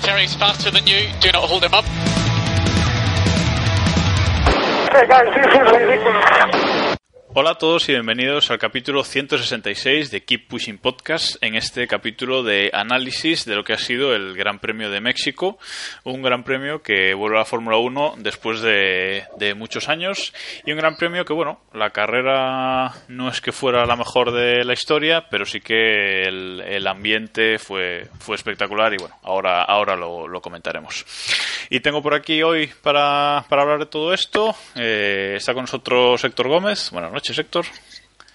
Valtteri's faster than you. Do not hold him up. Hey guys, this is ridiculous. Hola a todos y bienvenidos al capítulo 166 de Keep Pushing Podcast. En este capítulo de análisis de lo que ha sido el Gran Premio de México, un Gran Premio que vuelve a la Fórmula 1 después de, de muchos años y un Gran Premio que, bueno, la carrera no es que fuera la mejor de la historia, pero sí que el, el ambiente fue, fue espectacular y, bueno, ahora, ahora lo, lo comentaremos. Y tengo por aquí hoy para, para hablar de todo esto, eh, está con nosotros Héctor Gómez. Buenas noches, Héctor.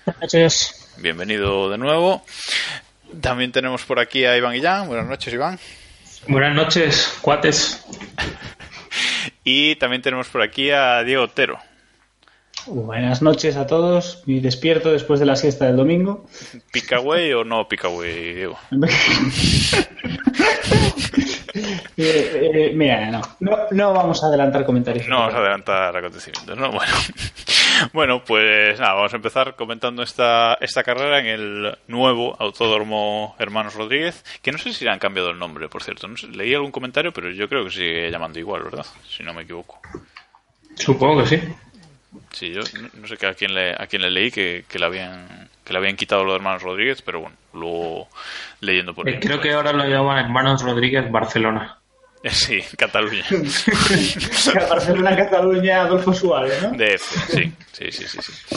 Buenas noches. Bienvenido de nuevo. También tenemos por aquí a Iván Guillán. Buenas noches, Iván. Buenas noches, cuates. Y también tenemos por aquí a Diego Otero. Buenas noches a todos. Me despierto después de la siesta del domingo. ¿Picaway o no Picaway, Diego? Eh, eh, mira, no, no, no vamos a adelantar comentarios. No vamos a adelantar acontecimientos, ¿no? Bueno, bueno pues nada, vamos a empezar comentando esta, esta carrera en el nuevo Autódromo Hermanos Rodríguez, que no sé si le han cambiado el nombre, por cierto. No sé, leí algún comentario, pero yo creo que sigue llamando igual, ¿verdad? Si no me equivoco. Supongo que sí. Sí, yo no- sé a quién le, a quién le leí que, que le habían que le habían quitado los hermanos Rodríguez, pero bueno, luego leyendo por Eh, ahí. creo que ahora lo llaman Hermanos Rodríguez Barcelona. Sí, Cataluña. Barcelona, Cataluña, Adolfo Suárez, ¿no? DF, sí, sí, sí, sí, sí.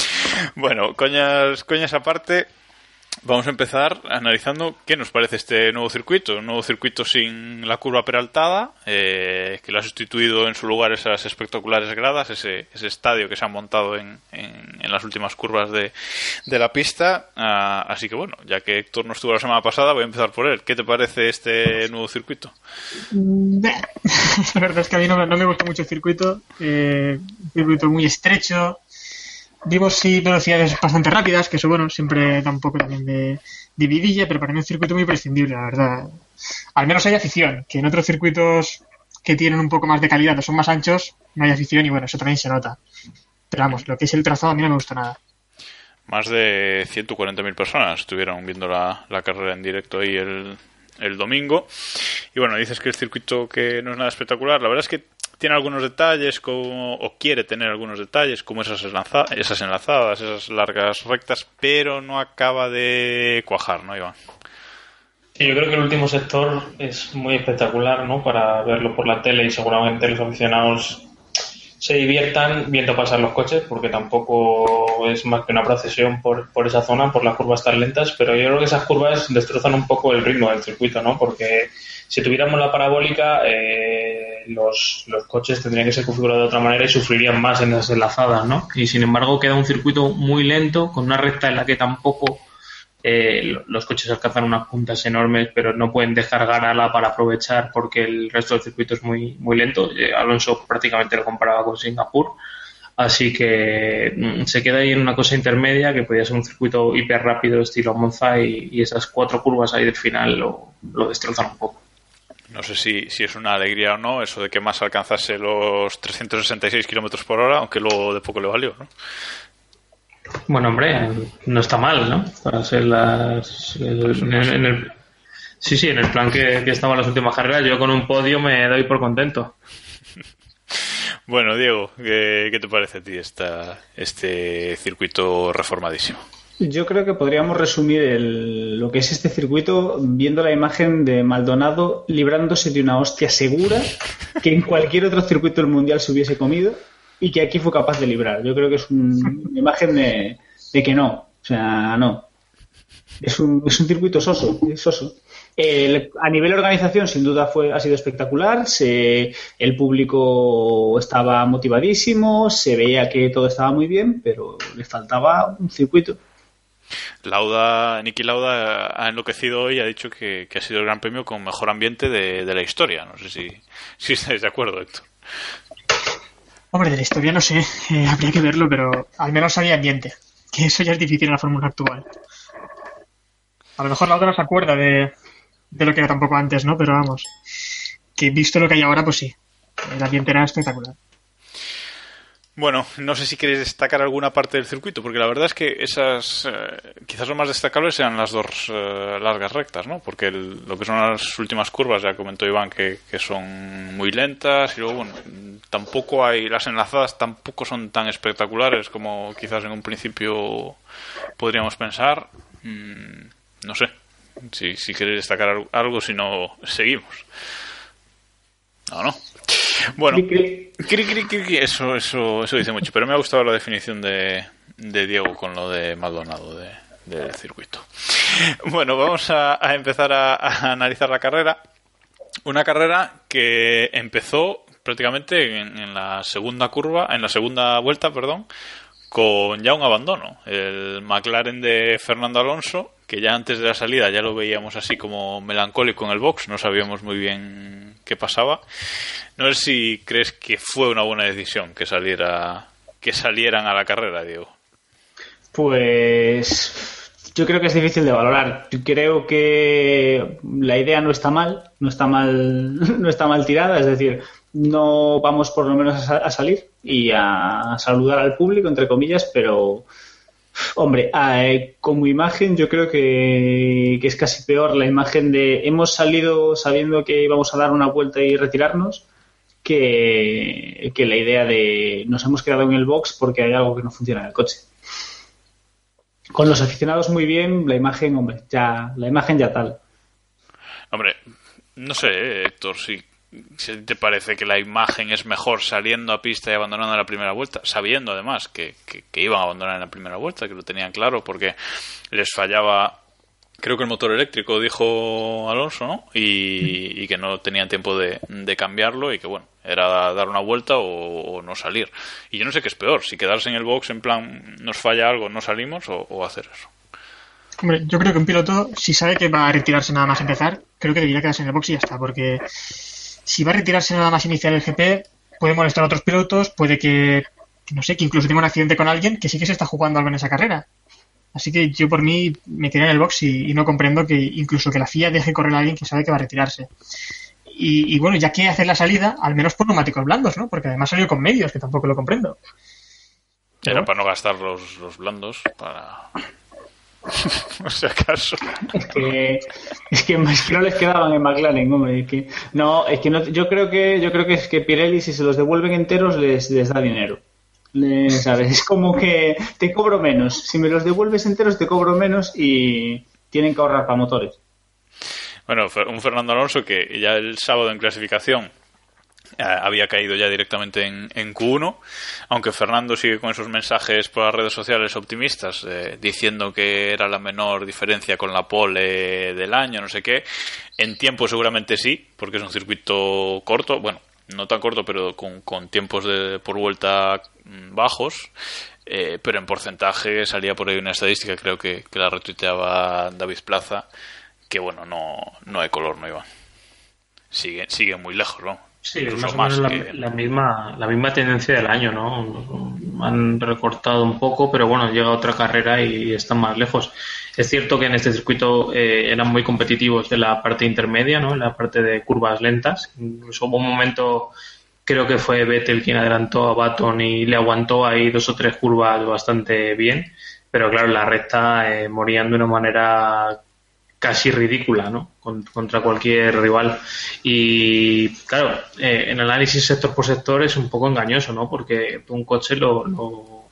Bueno, coñas, coñas aparte, vamos a empezar analizando qué nos parece este nuevo circuito. Un nuevo circuito sin la curva peraltada, eh, que lo ha sustituido en su lugar esas espectaculares gradas, ese, ese estadio que se ha montado en, en, en las últimas curvas de, la pista. Ah, así que bueno, ya que Héctor no estuvo la semana pasada, voy a empezar por él. ¿Qué te parece este nuevo circuito? La verdad es que a mí no, no me gusta mucho el circuito. eh, un circuito muy estrecho. Vimos sí velocidades bastante rápidas, que eso bueno, siempre da un poco también de, de vidilla, pero para mí es un circuito muy prescindible, la verdad. Al menos hay afición, que en otros circuitos que tienen un poco más de calidad o son más anchos, no hay afición y bueno, eso también se nota. Pero vamos, lo que es el trazado a mí no me gusta nada. Más de 140.000 personas estuvieron viendo la, la carrera en directo ahí el, el domingo. Y bueno, dices que el circuito que no es nada espectacular. La verdad es que tiene algunos detalles, como, o quiere tener algunos detalles, como esas, esas enlazadas, esas largas rectas, pero no acaba de cuajar, ¿no, Iván? Sí, yo creo que el último sector es muy espectacular, ¿no? Para verlo por la tele y seguramente los aficionados se diviertan viendo pasar los coches, porque tampoco es más que una procesión por, por esa zona, por las curvas tan lentas, pero yo creo que esas curvas destrozan un poco el ritmo del circuito, ¿no? Porque si tuviéramos la parabólica, eh, los, los coches tendrían que ser configurados de otra manera y sufrirían más en las enlazadas, ¿no? Y sin embargo queda un circuito muy lento, con una recta en la que tampoco eh, lo- los coches alcanzan unas puntas enormes, pero no pueden dejar ganarla para aprovechar porque el resto del circuito es muy, muy lento. Eh, Alonso prácticamente lo comparaba con Singapur. Así que mm, se queda ahí en una cosa intermedia que podría ser un circuito hiper rápido estilo Monza y, y esas cuatro curvas ahí del final lo, lo destrozan un poco. No sé si, si es una alegría o no eso de que más alcanzase los 366 kilómetros por hora, aunque luego de poco le valió, ¿no? Bueno, hombre, no está mal, ¿no? Para ser las. el- en, el- en el, sí, sí, en el plan que, que estaba en las últimas carreras, yo con un podio me doy por contento. Bueno, Diego, ¿qué, qué te parece a ti esta, este circuito reformadísimo? Yo creo que podríamos resumir el- lo que es este circuito viendo la imagen de Maldonado librándose de una hostia segura que en cualquier otro circuito del mundial se hubiese comido y que aquí fue capaz de librar. Yo creo que es un- una imagen de, de que no, o sea, no. Es un, es un circuito soso, es soso. A nivel organización, sin duda, fue, ha sido espectacular. Se- el público estaba motivadísimo, se veía que todo estaba muy bien, pero le faltaba un circuito. Lauda, Nicky Lauda ha enloquecido hoy y ha dicho que, que, ha sido el gran premio con mejor ambiente de, de la historia. No sé si, si estáis de acuerdo, Héctor. Hombre, de la historia no sé, eh, habría que verlo, pero al menos había ambiente. Que eso ya es difícil en la fórmula actual. A lo mejor la otra no se acuerda de, de lo que era tampoco antes, ¿no? Pero vamos, que visto lo que hay ahora, pues sí, el ambiente era espectacular. Bueno, no sé si queréis destacar alguna parte del circuito, porque la verdad es que esas, eh, quizás lo más destacables sean las dos eh, largas rectas, ¿no? Porque el, lo que son las últimas curvas, ya comentó Iván, que, son muy lentas, y luego, bueno, tampoco hay, las enlazadas tampoco son tan espectaculares como quizás en un principio podríamos pensar. Mm, no sé, si, si queréis destacar algo, si no, seguimos. No, no. Bueno, cri, cri, cri, eso, eso, eso dice mucho, pero me ha gustado la definición de, de Diego con lo de Maldonado de, del circuito. Bueno, vamos a, a empezar a, a, analizar la carrera. Una carrera que empezó prácticamente en, en, la segunda curva, en la segunda vuelta, perdón, con ya un abandono. El McLaren de Fernando Alonso, que ya antes de la salida ya lo veíamos así como melancólico en el box, no sabíamos muy bien qué pasaba. No sé si crees que fue una buena decisión que saliera que salieran a la carrera, Diego. Pues yo creo que es difícil de valorar. Creo que la idea no está mal, no está mal, no está mal tirada, es decir, no vamos por lo menos a, a salir y a saludar al público, entre comillas, pero Hombre, eh, como imagen yo creo que, es casi peor la imagen de hemos salido sabiendo que íbamos a dar una vuelta y retirarnos que, que, la idea de nos hemos quedado en el box porque hay algo que no funciona en el coche. Con los aficionados muy bien, la imagen, hombre, ya, la imagen ya tal. Hombre, no sé, Héctor, si si te parece que la imagen es mejor saliendo a pista y abandonando la primera vuelta, sabiendo además que, que, que, iban a abandonar en la primera vuelta, que lo tenían claro, porque les fallaba, creo que el motor eléctrico, dijo Alonso, ¿no? Y, y que no tenían tiempo de, de, cambiarlo y que, bueno, era dar una vuelta o, no salir. Y yo no sé qué es peor, si quedarse en el box en plan, nos falla algo, no salimos, o, o hacer eso. Hombre, yo creo que un piloto, si sabe que va a retirarse nada más empezar, creo que debería quedarse en el box y ya está, porque si va a retirarse nada más iniciar el GP, puede molestar a otros pilotos, puede que, no sé, que incluso tenga un accidente con alguien que sí que se está jugando algo en esa carrera. Así que yo por mí me quedé en el box y, y no comprendo que incluso que la FIA deje correr a alguien que sabe que va a retirarse. Y, y, bueno, ya que hacer la salida, al menos por neumáticos blandos, ¿no? Porque además salió con medios, que tampoco lo comprendo. Era para no gastar los, los blandos, para o sea, acaso. Es que, es que, es que no les quedaban en McLaren, hombre. Es que, no, es que no, yo creo que yo creo que es que Pirelli si se los devuelven enteros les, les da dinero. Les, ¿sabes? Es como que te cobro menos. Si me los devuelves enteros te cobro menos y tienen que ahorrar para motores. Bueno, un Fernando Alonso que ya el sábado en clasificación eh, había caído ya directamente en, en, Q1, aunque Fernando sigue con esos mensajes por las redes sociales optimistas, eh, diciendo que era la menor diferencia con la pole del año, no sé qué. En tiempo seguramente sí, porque es un circuito corto, bueno, no tan corto, pero con, con tiempos de, por vuelta bajos. Eh, pero en porcentaje salía por ahí una estadística, creo que, que la retuiteaba David Plaza, que bueno, no, no hay color, no iba. Sigue, sigue muy lejos, ¿no? Sí, es más o menos la, que... la, misma, la misma tendencia del año, ¿no? Han recortado un poco, pero bueno, llega otra carrera y están más lejos. Es cierto que en este circuito eh, eran muy competitivos de la parte intermedia, ¿no? En la parte de curvas lentas. Incluso hubo un momento, creo que fue Vettel quien adelantó a Baton y le aguantó ahí dos o tres curvas bastante bien. Pero claro, la recta eh, morían de una manera casi ridícula, ¿no? contra cualquier rival. Y claro, eh, en análisis sector por sector es un poco engañoso, ¿no? Porque un coche lo, lo,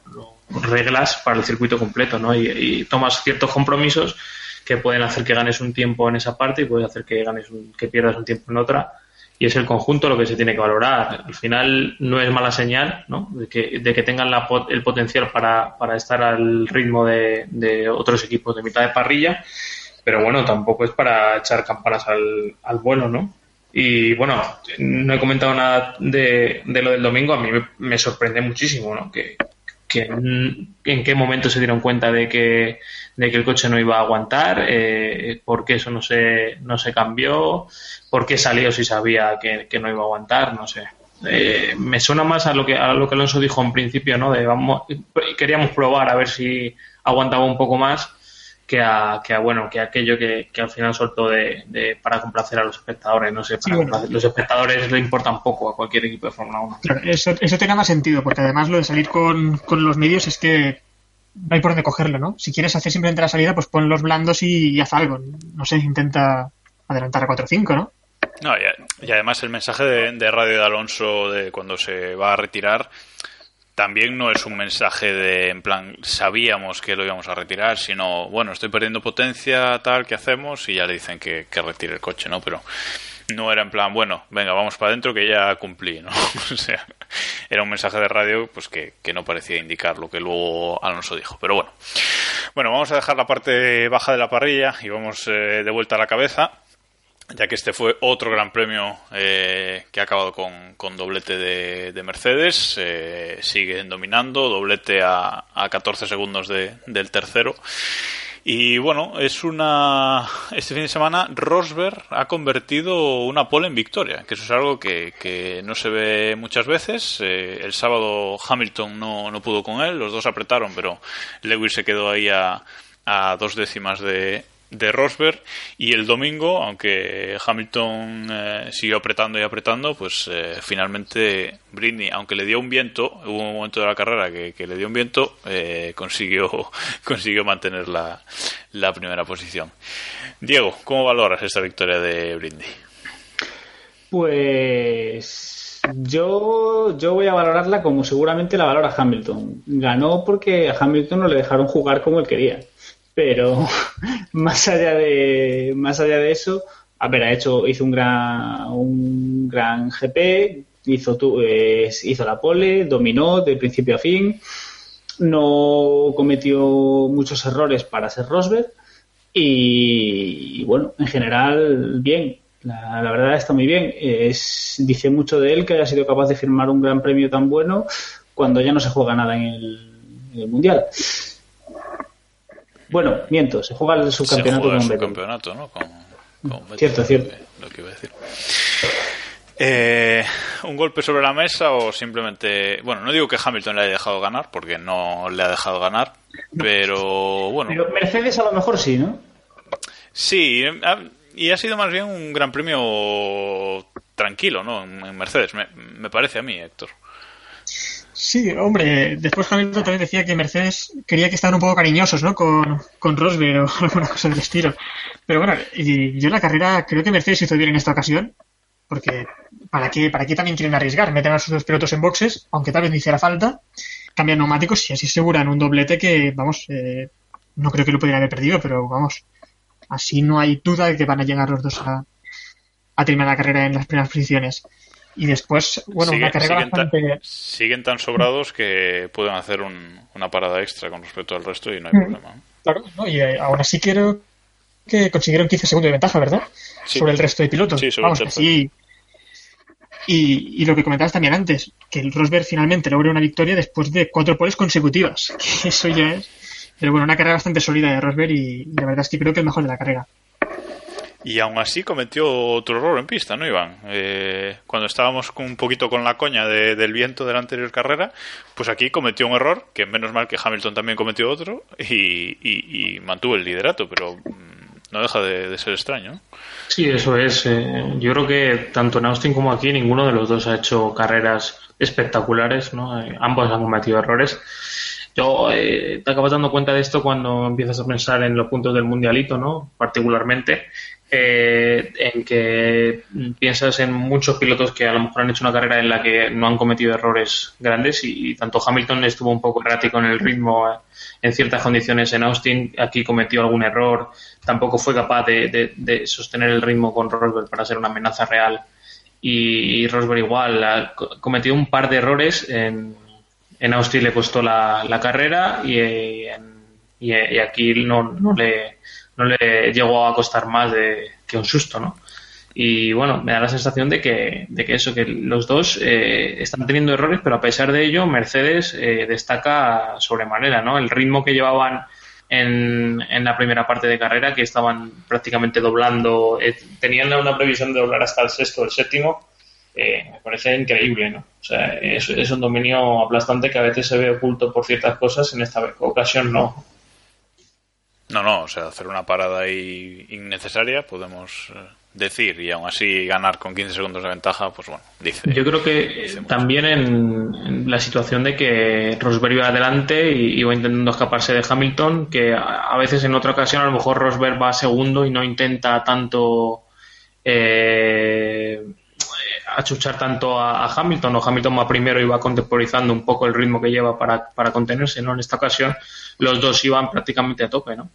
reglas para el circuito completo, ¿no? Y, y, tomas ciertos compromisos que pueden hacer que ganes un tiempo en esa parte y puede hacer que ganes un, que pierdas un tiempo en otra. Y es el conjunto lo que se tiene que valorar. Al final no es mala señal, ¿no? De que, de que tengan la, el potencial para, para estar al ritmo de, de otros equipos de mitad de parrilla pero bueno, tampoco es para echar campanas al, al vuelo, ¿no? Y bueno, no he comentado nada de, de, lo del domingo, a mí me, sorprende muchísimo, ¿no? Que, que en qué momento se dieron cuenta de que, de que el coche no iba a aguantar, eh, por qué eso no se, no se cambió, por qué salió si sabía que, que no iba a aguantar, no sé. Eh, me suena más a lo que a lo que Alonso dijo en principio, ¿no? De vamos, queríamos probar a ver si aguantaba un poco más que a, que a bueno que aquello que, que al final soltó de, de, para complacer a los espectadores no sé para Sí, bueno. los espectadores le importan poco a cualquier equipo de Fórmula 1 Claro, eso, eso tiene más sentido, porque además lo de salir con, con los medios es que no hay por dónde cogerlo, ¿no? Si quieres hacer simplemente la salida, pues pon los blandos y, y haz algo. No sé, intenta adelantar a 4 o 5, ¿no? No, y, y además el mensaje de, de radio de Alonso de cuando se va a retirar también no es un mensaje de, en plan, sabíamos que lo íbamos a retirar, sino, bueno, estoy perdiendo potencia, tal, ¿qué hacemos? Y ya le dicen que, que retire el coche, ¿no? Pero no era en plan, bueno, venga, vamos para adentro que ya cumplí, ¿no? o sea, era un mensaje de radio pues que, que no parecía indicar lo que luego Alonso dijo. Pero bueno, bueno, vamos a dejar la parte baja de la parrilla y vamos eh, de vuelta a la cabeza ya que este fue otro gran premio eh, que ha acabado con, con doblete de, de Mercedes, eh, siguen dominando, doblete a, a 14 segundos de, del tercero. Y bueno, es una. Este fin de semana, Rosberg ha convertido una pole en victoria, que eso es algo que, que no se ve muchas veces. Eh, el sábado Hamilton no, no pudo con él, los dos apretaron, pero Lewis se quedó ahí a, a dos décimas de, de Rosberg y el domingo, aunque Hamilton eh, siguió apretando y apretando, pues eh, finalmente Britney, aunque le dio un viento, hubo un momento de la carrera que, que le dio un viento, eh, consiguió, consiguió mantener la, la, primera posición. Diego, ¿cómo valoras esta victoria de Britney? Pues yo, yo voy a valorarla como seguramente la valora Hamilton. Ganó porque a Hamilton no le dejaron jugar como él quería pero más allá de más allá de eso a ver ha hecho hizo un gran un gran GP hizo tu, eh, hizo la pole dominó de principio a fin no cometió muchos errores para ser Rosberg y, bueno en general bien. La, verdad está muy bien. Es dice mucho de él que haya sido capaz de firmar un gran premio tan bueno cuando ya no se juega nada en el mundial bueno, miento, se juega el subcampeonato se juega con el subcampeonato, ¿no? Con, con Betis, cierto, cierto. Lo que iba a decir. Eh, ¿Un golpe sobre la mesa o simplemente.? Bueno, no digo que Hamilton le haya dejado ganar, porque no le ha dejado ganar, pero bueno. Pero Mercedes a lo mejor sí, ¿no? Sí, y ha sido más bien un gran premio tranquilo, ¿no? En Mercedes, me, me parece a mí, Héctor. Sí, hombre, después Hamilton también decía que Mercedes quería que estaban un poco cariñosos, ¿no? Con, con Rosberg o alguna cosa del estilo. Pero bueno, y yo en la carrera creo que Mercedes hizo bien en esta ocasión, porque ¿para qué, para qué también quieren arriesgar? Meten a sus dos pilotos en boxes, aunque tal vez no hiciera falta, cambian neumáticos y así aseguran un doblete que, vamos, eh, no creo que lo pudieran haber perdido, pero vamos, así no hay duda de que van a llegar los dos a, a terminar la carrera en las primeras posiciones. Y después, bueno, una carrera siguen bastante... Tan, siguen tan sobrados que pueden hacer un, una parada extra con respecto al resto y no hay mm, problema. Claro, no, y eh, aún así creo que consiguieron 15 segundos de ventaja, ¿verdad? Sí. Sobre el resto de pilotos. Sí, sobre Vamos, el así... Y, y, lo que comentabas también antes, que el Rosberg finalmente logra una victoria después de cuatro poles consecutivas. Que eso ya es. Pero bueno, una carrera bastante sólida de Rosberg y, y la verdad es que creo que el mejor de la carrera. Y aún así cometió otro error en pista, ¿no, Iván? Eh, cuando estábamos un poquito con la coña de, del viento de la anterior carrera, pues aquí cometió un error, que menos mal que Hamilton también cometió otro, y, y, y mantuvo el liderato, pero no deja de, de ser extraño. Sí, eso es. Eh, yo creo que tanto en Austin como aquí ninguno de los dos ha hecho carreras espectaculares, ¿no? Eh, ambos han cometido errores. Yo eh, te acabas dando cuenta de esto cuando empiezas a pensar en los puntos del mundialito, ¿no? Particularmente, eh, en que piensas en muchos pilotos que a lo mejor han hecho una carrera en la que no han cometido errores grandes y, tanto Hamilton estuvo un poco errático en el ritmo eh, en ciertas condiciones en Austin, aquí cometió algún error, tampoco fue capaz de, de, sostener el ritmo con Rosberg para ser una amenaza real. Y, Rosberg igual ha, cometió un par de errores en, en Austin le costó la, la carrera y, en, y, y aquí no, no le no le llegó a costar más de que un susto, ¿no? Y bueno, me da la sensación de que, de que eso, que los dos eh, están teniendo errores, pero a pesar de ello, Mercedes eh, destaca sobremanera, ¿no? El ritmo que llevaban en, en la primera parte de carrera, que estaban prácticamente doblando, eh, tenían una previsión de doblar hasta el sexto o el séptimo, me parece increíble, ¿no? O sea, es, es un dominio aplastante que a veces se ve oculto por ciertas cosas, en esta ocasión no. No, no, o sea, hacer una parada ahí innecesaria, podemos eh, decir, y aún así ganar con 15 segundos de ventaja, pues bueno, dice. Yo creo que también en, en la situación de que Rosberg iba adelante y iba intentando escaparse de Hamilton, que a, a veces en otra ocasión a lo mejor Rosberg va segundo y no intenta tanto eh, achuchar tanto a, Hamilton, o Hamilton va primero y va contemporizando un poco el ritmo que lleva para, para contenerse, ¿no? En esta ocasión los dos iban prácticamente a tope, ¿no?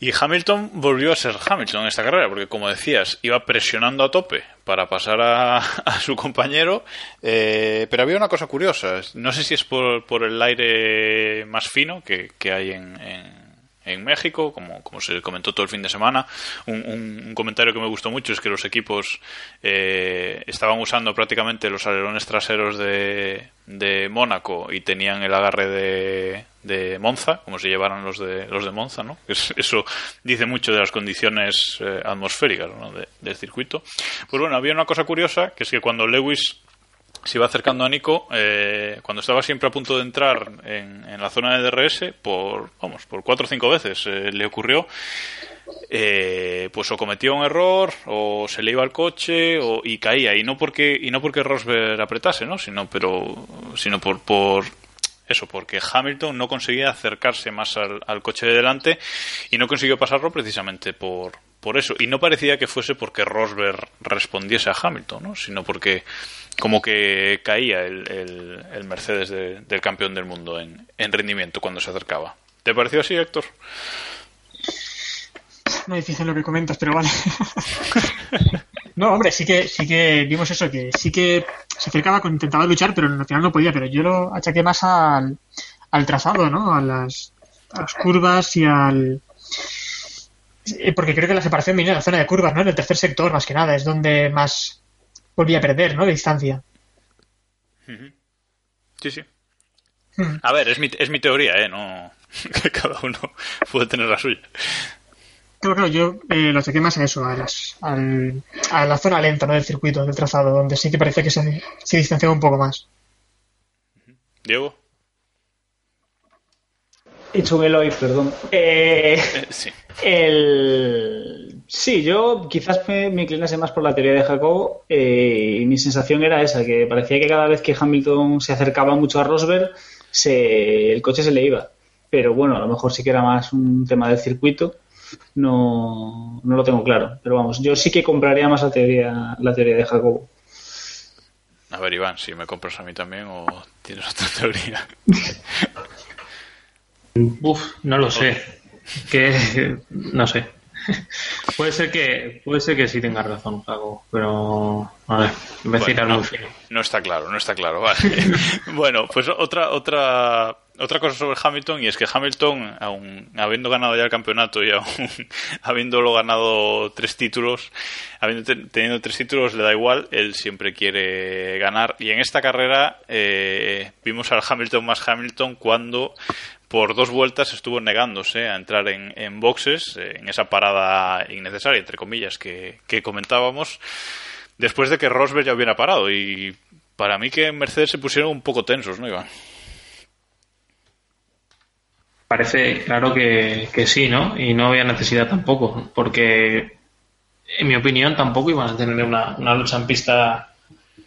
Y Hamilton volvió a ser Hamilton en esta carrera, porque como decías, iba presionando a tope para pasar a, a su compañero, eh, pero había una cosa curiosa, no sé si es por, por el aire más fino que, que hay en, en- en México, como, como se comentó todo el fin de semana. Un, un- comentario que me gustó mucho es que los equipos eh, estaban usando prácticamente los alerones traseros de, de Mónaco y tenían el agarre de, de Monza, como se llevaran los de, los de Monza, ¿no? Es- eso dice mucho de las condiciones eh, atmosféricas ¿no? de- del circuito. Pues bueno, había una cosa curiosa, que es que cuando Lewis se iba acercando a Nico eh, cuando estaba siempre a punto de entrar en, en la zona de DRS por vamos por cuatro o cinco veces eh, le ocurrió eh, pues o cometía un error o se le iba al coche o, y caía. Y no porque y no porque Rosberg apretase no sino pero sino por por eso porque Hamilton no conseguía acercarse más al, al coche de delante y no consiguió pasarlo precisamente por por eso. Y no parecía que fuese porque Rosberg respondiese a Hamilton no sino porque como que caía el, el- Mercedes de- del campeón del mundo en, en rendimiento cuando se acercaba ¿te pareció así Héctor? No es difícil lo que comentas, pero vale. no, hombre, sí que, sí que vimos eso, que sí que se acercaba, con- intentaba luchar, pero al final no podía. Pero yo lo achaqué más al, al trazado, ¿no? A las, curvas y al. eh, Porque creo que la separación venía en la zona de curvas, ¿no? En el tercer sector, más que nada, es donde más volvía a perder, ¿no? De distancia. Sí, sí. A ver, es mi, es mi teoría, ¿eh? No, que cada uno puede tener la suya. Claro, claro, yo eh, lo achaqué más a eso, a, las, al- a la zona lenta, ¿no? Del circuito, del trazado, donde sí que parecía que se, se distanciaba un poco más. Diego. He hecho un Eloy, perdón. Eh, Eh, sí. el... Sí, yo quizás me, me inclinase más por la teoría de Jacobo eh, y mi sensación era esa, que parecía que cada vez que Hamilton se acercaba mucho a Rosberg, se, el coche se le iba. Pero bueno, a lo mejor sí que era más un tema del circuito. No, no lo tengo claro. Pero vamos, yo sí que compraría más la teoría, la teoría de Jacobo. A ver, Iván, si me compras a mí también o tienes otra teoría. Uf, no lo sé. Que no sé. puede ser que puede ser que sí tengas razón, Jaco, pero a ver, me tirar no, muy fino. no está claro, no está claro. Vale. bueno, pues otra otra otra cosa sobre Hamilton y es que Hamilton, aun habiendo ganado ya el campeonato y aún habiéndolo ganado tres títulos, habiendo te- teniendo tres títulos le da igual, él siempre quiere ganar y en esta carrera eh, vimos al Hamilton más Hamilton cuando por dos vueltas estuvo negándose a entrar en, en boxes, eh, en esa parada innecesaria, entre comillas, que, que comentábamos, después de que Rosberg ya hubiera parado. Y para mí que en Mercedes se pusieron un poco tensos, ¿no, Iván? Parece claro que, que sí, ¿no? Y no había necesidad tampoco, porque en mi opinión tampoco iban a tener una, una lucha en pista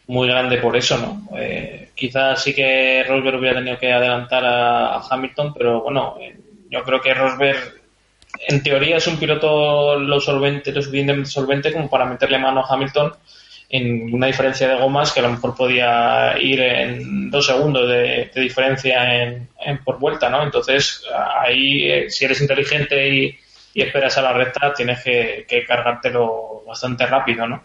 muy grande por eso, ¿no? Eh, quizás sí que Rosberg hubiera tenido que adelantar a, Hamilton, pero bueno, eh, yo creo que Rosberg en teoría es un piloto lo solvente, lo suficientemente solvente como para meterle mano a Hamilton en una diferencia de gomas que a lo mejor podía ir en dos segundos de, de diferencia en, en por vuelta, ¿no? Entonces ahí eh, si eres inteligente y, y esperas a la recta tienes que, que cargártelo bastante rápido, ¿no?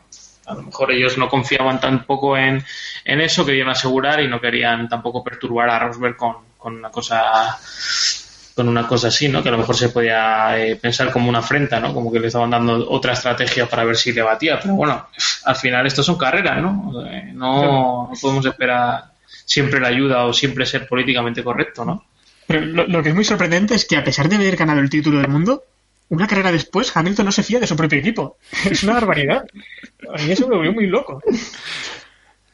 A lo mejor ellos no confiaban tampoco en, en eso, querían asegurar y no querían tampoco perturbar a Rosberg con, con una cosa con una cosa así, ¿no? Que a lo mejor se podía eh, pensar como una afrenta, ¿no? Como que le estaban dando otra estrategia para ver si le batía. Pero bueno, al final esto son carreras, ¿no? Eh, no, no podemos esperar siempre la ayuda o siempre ser políticamente correcto, ¿no? Pero lo, lo que es muy sorprendente es que a pesar de haber ganado el título del mundo, una carrera después Hamilton no se fía de su propio equipo. Es una barbaridad. A mí eso me volvió muy loco.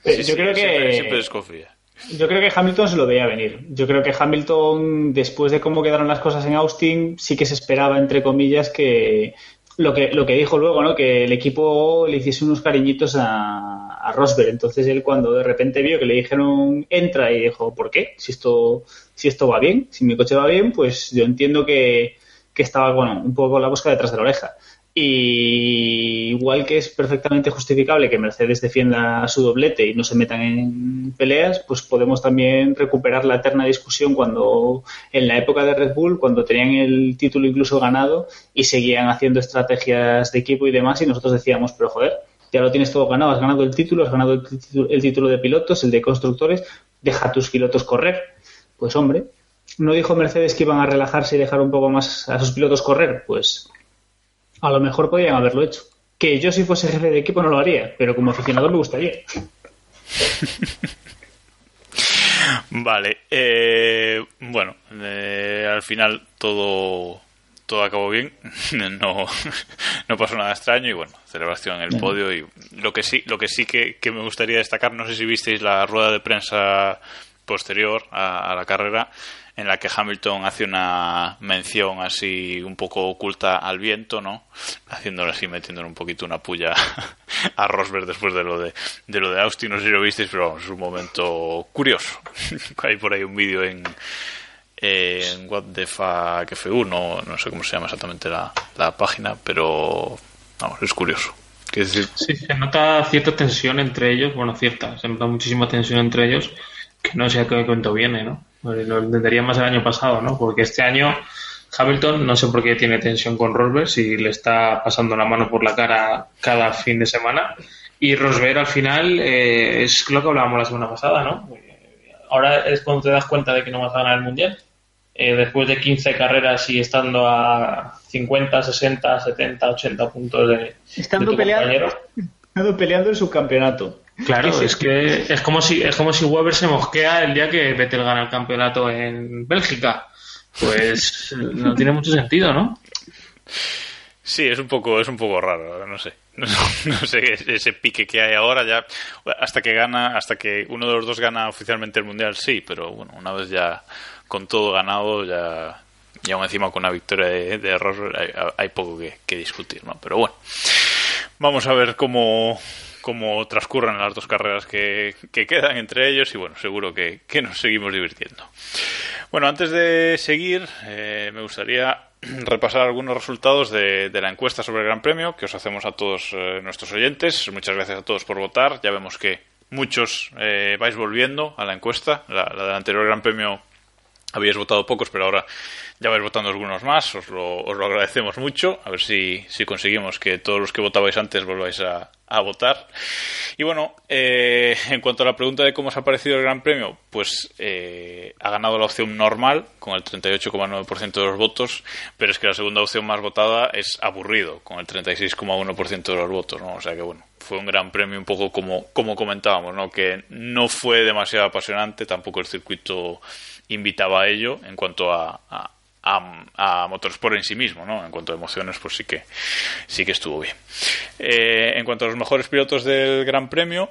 Yo creo que Siempre, siempre desconfía. Yo creo que Hamilton se lo veía venir. Yo creo que Hamilton, después de cómo quedaron las cosas en Austin, sí que se esperaba, entre comillas, que lo que, lo que dijo luego, ¿no? Que el equipo le hiciese unos cariñitos a, a Rosberg. Entonces él cuando de repente vio que le dijeron entra y dijo, ¿por qué? Si esto, si esto va bien, si mi coche va bien, pues yo entiendo que, que estaba, bueno, un poco la bosca detrás de la oreja. Y igual que es perfectamente justificable que Mercedes defienda su doblete y no se metan en peleas, pues podemos también recuperar la eterna discusión cuando en la época de Red Bull, cuando tenían el título incluso ganado y seguían haciendo estrategias de equipo y demás y nosotros decíamos, pero joder, ya lo tienes todo ganado, has ganado el título, has ganado el título, el título de pilotos, el de constructores, deja tus pilotos correr. Pues hombre, ¿no dijo Mercedes que iban a relajarse y dejar un poco más a sus pilotos correr? Pues a lo mejor podrían haberlo hecho. Que yo si fuese jefe de equipo no lo haría, pero como aficionado me gustaría. Vale, eh, bueno, eh, al final todo todo acabó bien, no, no pasó nada extraño y bueno, celebración en el podio y lo que sí, lo que sí que, que me gustaría destacar, no sé si visteis la rueda de prensa posterior a, a la carrera en la que Hamilton hace una mención así un poco oculta al viento, ¿no? Haciéndole así, metiéndole un poquito una puya a Rosberg después de lo de, de lo de Austin, no sé si lo visteis, pero es un momento curioso. Hay por ahí un vídeo en, en What the Fuck F1, no, sé cómo se llama exactamente la, la página, pero vamos, es curioso. Decir, Sí, se nota cierta tensión entre ellos, bueno, cierta, se nota muchísima tensión entre ellos, que no sé a qué cuento viene, ¿no? Lo entendería más el año pasado, ¿no? Porque este año Hamilton no sé por qué tiene tensión con Rosberg si le está pasando la mano por la cara cada fin de semana. Y Rosberg al final eh, es lo que hablábamos la semana pasada, ¿no? Ahora es cuando te das cuenta de que no vas a ganar el mundial. Eh, después de 15 carreras y estando a 50, 60, 70, 80 puntos de, Estando de tu peleando, compañero. estando peleando el subcampeonato. Claro, Sí, sí. es que es como si es como si Weber se mosquea el día que Vettel gana el campeonato en Bélgica. Pues no tiene mucho sentido, ¿no? Sí, es un poco, es un poco raro, no sé. No, no sé ese pique que hay ahora ya hasta que gana, hasta que uno de los dos gana oficialmente el mundial, sí, pero bueno, una vez ya con todo ganado ya y aún encima con una victoria de, de Rosberg hay, hay poco que, que discutir, ¿no? Pero bueno, vamos a ver cómo cómo transcurren las dos carreras que, que quedan entre ellos y bueno, seguro que, nos seguimos divirtiendo. Bueno, antes de seguir, eh, me gustaría repasar algunos resultados de, de la encuesta sobre el Gran Premio que os hacemos a todos eh, nuestros oyentes. Muchas gracias a todos por votar. Ya vemos que muchos eh, vais volviendo a la encuesta. La, la del anterior Gran Premio habíais votado pocos, pero ahora ya vais votando algunos más. Os lo, os lo agradecemos mucho. A ver si, si conseguimos que todos los que votabais antes volváis a, a votar. Y bueno, eh, en cuanto a la pregunta de cómo os ha parecido el Gran Premio, pues eh, ha ganado la opción normal con el 38,9% de los votos, pero es que la segunda opción más votada es aburrido con el 36,1% de los votos, ¿no? O sea que bueno, fue un Gran Premio un poco como, como comentábamos, ¿no? Que no fue demasiado apasionante, tampoco el circuito invitaba a ello en cuanto a, a a, Motorsport en sí mismo, ¿no? En cuanto a emociones, pues sí que sí que estuvo bien. Eh, en cuanto a los mejores pilotos del Gran Premio,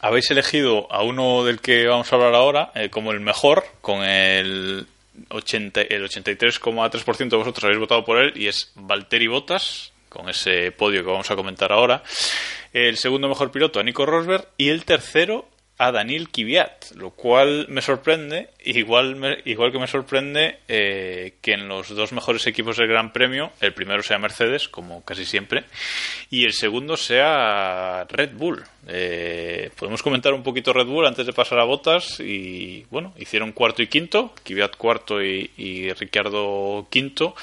habéis elegido a uno del que vamos a hablar ahora eh, como el mejor, con el 80, el 83,3% de vosotros habéis votado por él y es Valtteri Bottas, con ese podio que vamos a comentar ahora. El segundo mejor piloto a Nico Rosberg y el tercero a Daniel Kvyat, lo cual me sorprende, igual, me, igual que me sorprende eh, que en los dos mejores equipos del Gran Premio, el primero sea Mercedes, como casi siempre, y el segundo sea Red Bull. Eh, podemos comentar un poquito Red Bull antes de pasar a botas y bueno, hicieron cuarto y quinto, Kvyat cuarto y, y Ricciardo quinto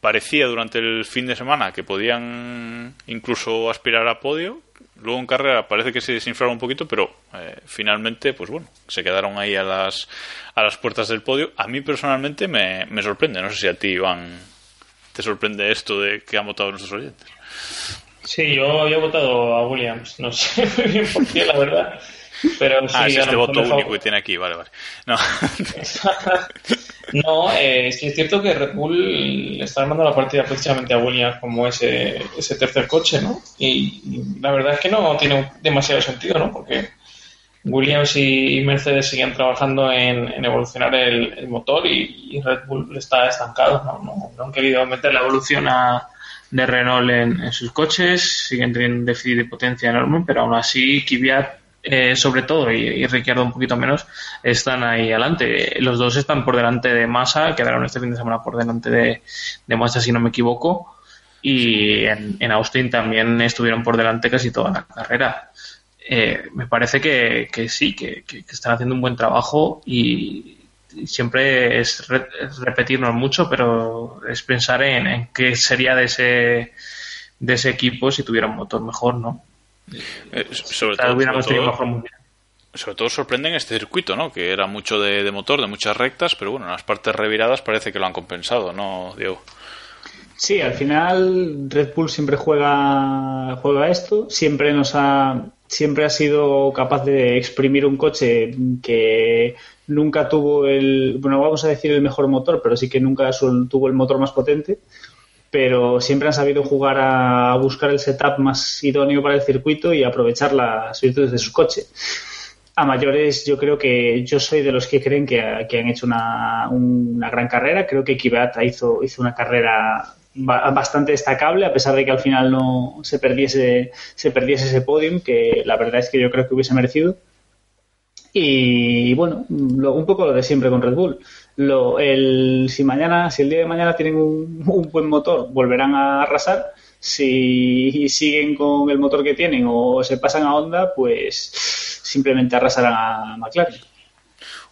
parecía durante el fin de semana que podían incluso aspirar a podio. Luego en carrera parece que se desinflaron un poquito, pero eh, finalmente, pues bueno, se quedaron ahí a las, a las puertas del podio. A mí personalmente me, me sorprende, no sé si a ti, Iván, te sorprende esto de que han votado nuestros oyentes. Sí, yo había votado a Williams, no sé muy bien por qué, la verdad. Pero sí, ah, es a este voto único que tiene aquí, vale, vale. No. No, eh, sí es cierto que Red Bull le está armando la partida precisamente a Williams como ese, ese tercer coche, ¿no? Y, y la verdad es que no tiene demasiado sentido, ¿no? Porque Williams y Mercedes siguen trabajando en, en evolucionar el, el motor y, y Red Bull está estancado, ¿no? No, no han querido meter la evolución a, de Renault en, en sus coches, siguen teniendo un déficit de potencia enorme, pero aún así Kvyat eh, sobre todo y, y Ricciardo un poquito menos están ahí adelante. Los dos están por delante de Massa, quedaron este fin de semana por delante de, de Massa si no me equivoco y en, en Austin también estuvieron por delante casi toda la carrera. Eh, me parece que, que sí, que, que- están haciendo un buen trabajo y, siempre es, re- repetirnos mucho, pero es pensar en, en qué sería de ese, de ese equipo si tuviera un motor mejor, ¿no? Eh, sobre, O sea, todo, sobre, todo, todo sorprende en este circuito, ¿no? Que era mucho de, de motor, de muchas rectas, pero bueno, en las partes reviradas parece que lo han compensado, ¿no, Diego? Sí, al final Red Bull siempre juega, juega esto, siempre nos ha, siempre ha sido capaz de exprimir un coche que nunca tuvo el, bueno, vamos a decir el mejor motor, pero sí que nunca tuvo el motor más potente, pero siempre han sabido jugar a, buscar el setup más idóneo para el circuito y aprovechar las virtudes de su coche. A mayores, yo creo que yo soy de los que creen que, que han hecho una, una gran carrera. Creo que Kvyat hizo, hizo una carrera ba- bastante destacable, a pesar de que al final no se perdiese, se perdiese ese podium, que la verdad es que yo creo que hubiese merecido. Y bueno, lo- un poco lo de siempre con Red Bull. Lo, el, si mañana, si el día de mañana tienen un, un buen motor, volverán a arrasar. Si siguen con el motor que tienen o se pasan a Honda, pues simplemente arrasarán a McLaren.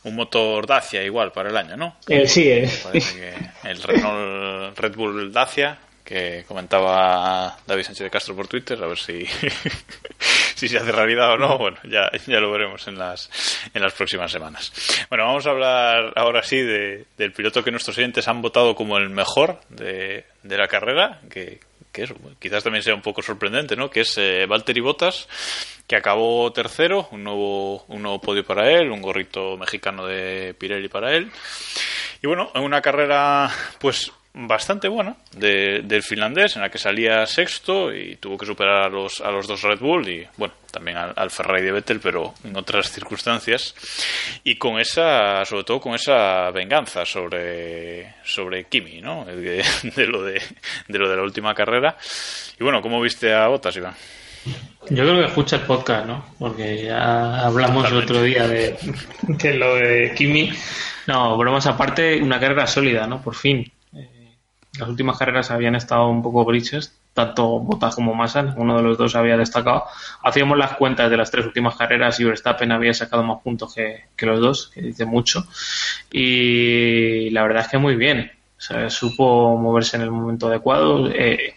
Un motor Dacia igual para el año, ¿no? Eh, sí, eh. Parece que el Renault Red Bull Dacia que comentaba David Sánchez de Castro por Twitter, a ver si, si se hace realidad o no, bueno, ya, ya lo veremos en las, en las próximas semanas. Bueno, vamos a hablar ahora sí de, del piloto que nuestros oyentes han votado como el mejor de, de la carrera, que, que es, quizás también sea un poco sorprendente, ¿no? Que es eh, Valtteri Bottas, que acabó tercero, un nuevo, un nuevo podio para él, un gorrito mexicano de Pirelli para él. Y bueno, en una carrera, pues bastante buena de, del finlandés, en la que salía sexto y tuvo que superar a los, a los dos Red Bull y, bueno, también al, al Ferrari de Vettel, pero en otras circunstancias. Y con esa, sobre todo con esa venganza sobre, sobre Kimi, ¿no? De, de lo de, de lo de la última carrera. Y bueno, ¿cómo viste a Bottas, Iván? Yo creo que escucha el podcast, ¿no? Porque ya hablamos el otro día de, de lo de Kimi. No, bromas aparte, una carrera sólida, ¿no? Por fin. Las últimas carreras habían estado un poco grises, tanto Bottas como Massa, uno de los dos había destacado. Hacíamos las cuentas de las tres últimas carreras y Verstappen había sacado más puntos que, que los dos, que dice mucho. Y la verdad es que muy bien. Supo moverse en el momento adecuado. Eh,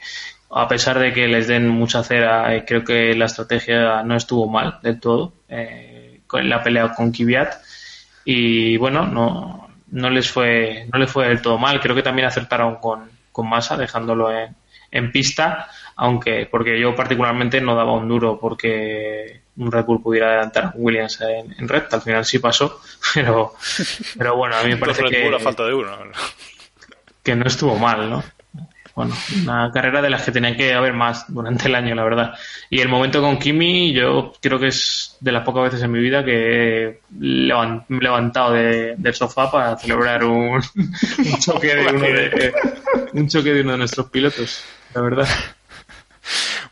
a pesar de que les den mucha cera, eh, creo que la estrategia no estuvo mal del todo eh, con la pelea con Kvyat y bueno, no, no les fue no les fue del todo mal. Creo que también acertaron con, con Massa dejándolo en, en pista, aunque porque yo particularmente no daba un duro porque un Red Bull pudiera adelantar a Williams en, en red. Al final sí pasó, pero pero bueno, a mí me parece Red que a falta de uno. que no estuvo mal, ¿no? Bueno, una carrera de las que tenía que haber más durante el año, la verdad. Y el momento con Kimi, yo creo que es de las pocas veces en mi vida que he levan- me he levantado de- del sofá para celebrar un, un choque de uno de, un choque de uno de nuestros pilotos, la verdad.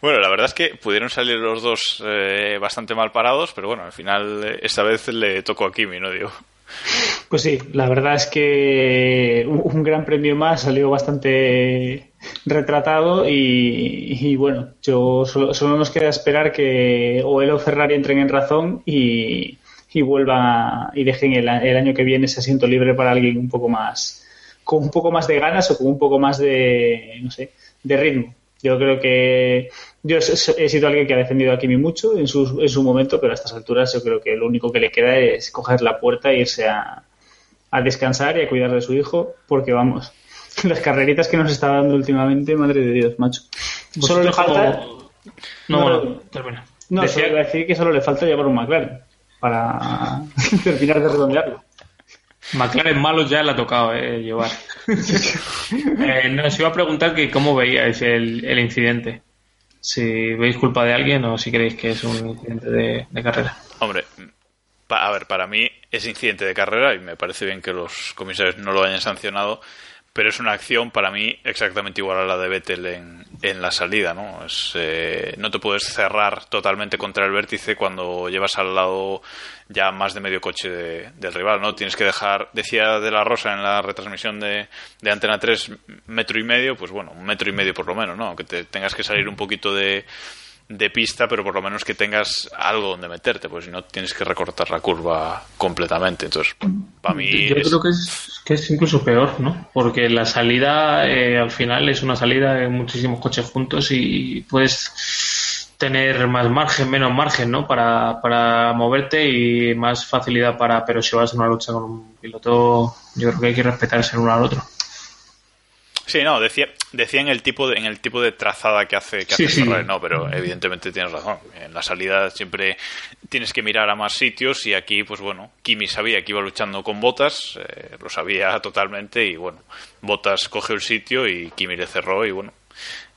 Bueno, la verdad es que pudieron salir los dos eh, bastante mal parados, pero bueno, al final eh, esta vez le tocó a Kimi, ¿no? Digo. Pues sí, la verdad es que un gran premio más salió bastante retratado y, bueno, yo solo, solo nos queda esperar que o él o Ferrari entren en razón y, y vuelvan y dejen el, el año que viene ese asiento libre para alguien un poco más con un poco más de ganas o con un poco más de no sé de ritmo. Yo creo que yo he sido alguien que ha defendido a Kimi mucho en su, en su momento, pero a estas alturas yo creo que lo único que le queda es coger la puerta e irse a, a descansar y a cuidar de su hijo, porque vamos, las carreritas que nos está dando últimamente, madre de Dios, macho. Solo le falta... como- No, No, termina. No, Decía- solo iba a decir que solo le falta llevar un McLaren para terminar de redondearlo. McLaren malos ya le ha tocado eh, llevar. eh, no, os iba a preguntar que cómo veíais el, el incidente. Si veis culpa de alguien o si creéis que es un incidente de, de carrera. Hombre, pa- a ver, para mí es incidente de carrera y me parece bien que los comisarios no lo hayan sancionado, pero es una acción para mí exactamente igual a la de Vettel en, en la salida, ¿no? Es, eh, no te puedes cerrar totalmente contra el vértice cuando llevas al lado ya más de medio coche de- del rival, ¿no? Tienes que dejar, decía De La Rosa en la retransmisión de, de Antena 3, metro y medio, pues bueno, un metro y medio por lo menos, ¿no? Aunque te tengas que salir un poquito de, de pista, pero por lo menos que tengas algo donde meterte, pues si no tienes que recortar la curva completamente. Entonces, para mí Yo es- creo que es, que es incluso peor, ¿no? Porque la salida eh, al final es una salida de muchísimos coches juntos y puedes tener más margen, menos margen, ¿no? Para, para moverte y más facilidad para... Pero si vas a una lucha con un piloto, yo creo que hay que respetarse el uno al otro. Sí, no, decía, decía en el tipo de, en el tipo de trazada que hace, que hace sí. Ferrari, no, pero evidentemente tienes razón. En la salida siempre tienes que mirar a más sitios y aquí, pues bueno, Kimi sabía que iba luchando con Botas, eh, lo sabía totalmente y bueno, Botas cogió el sitio y Kimi le cerró y bueno,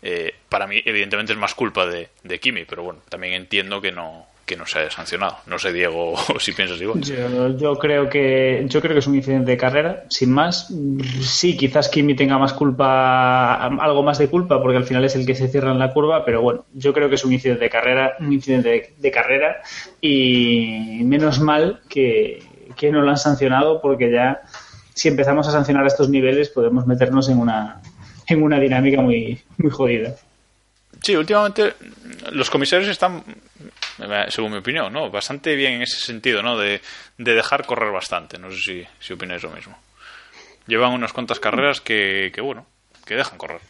eh, para mí evidentemente es más culpa de, de Kimi, pero bueno, también entiendo que no que no se haya sancionado. No sé, Diego, si piensas igual. Yo, yo creo que yo creo que es un incidente de carrera, sin más. Sí, quizás Kimi tenga más culpa, algo más de culpa, porque al final es el que se cierra en la curva, pero bueno, yo creo que es un incidente de carrera, un incidente de, de carrera y menos mal que, que no lo han sancionado, porque ya si empezamos a sancionar a estos niveles podemos meternos en una en una dinámica muy muy jodida. Sí, últimamente los comisarios están, según mi opinión, ¿no? bastante bien en ese sentido, ¿no? De, de dejar correr bastante. No sé si, si opináis lo mismo. Llevan unas cuantas carreras que, que bueno, que dejan correr.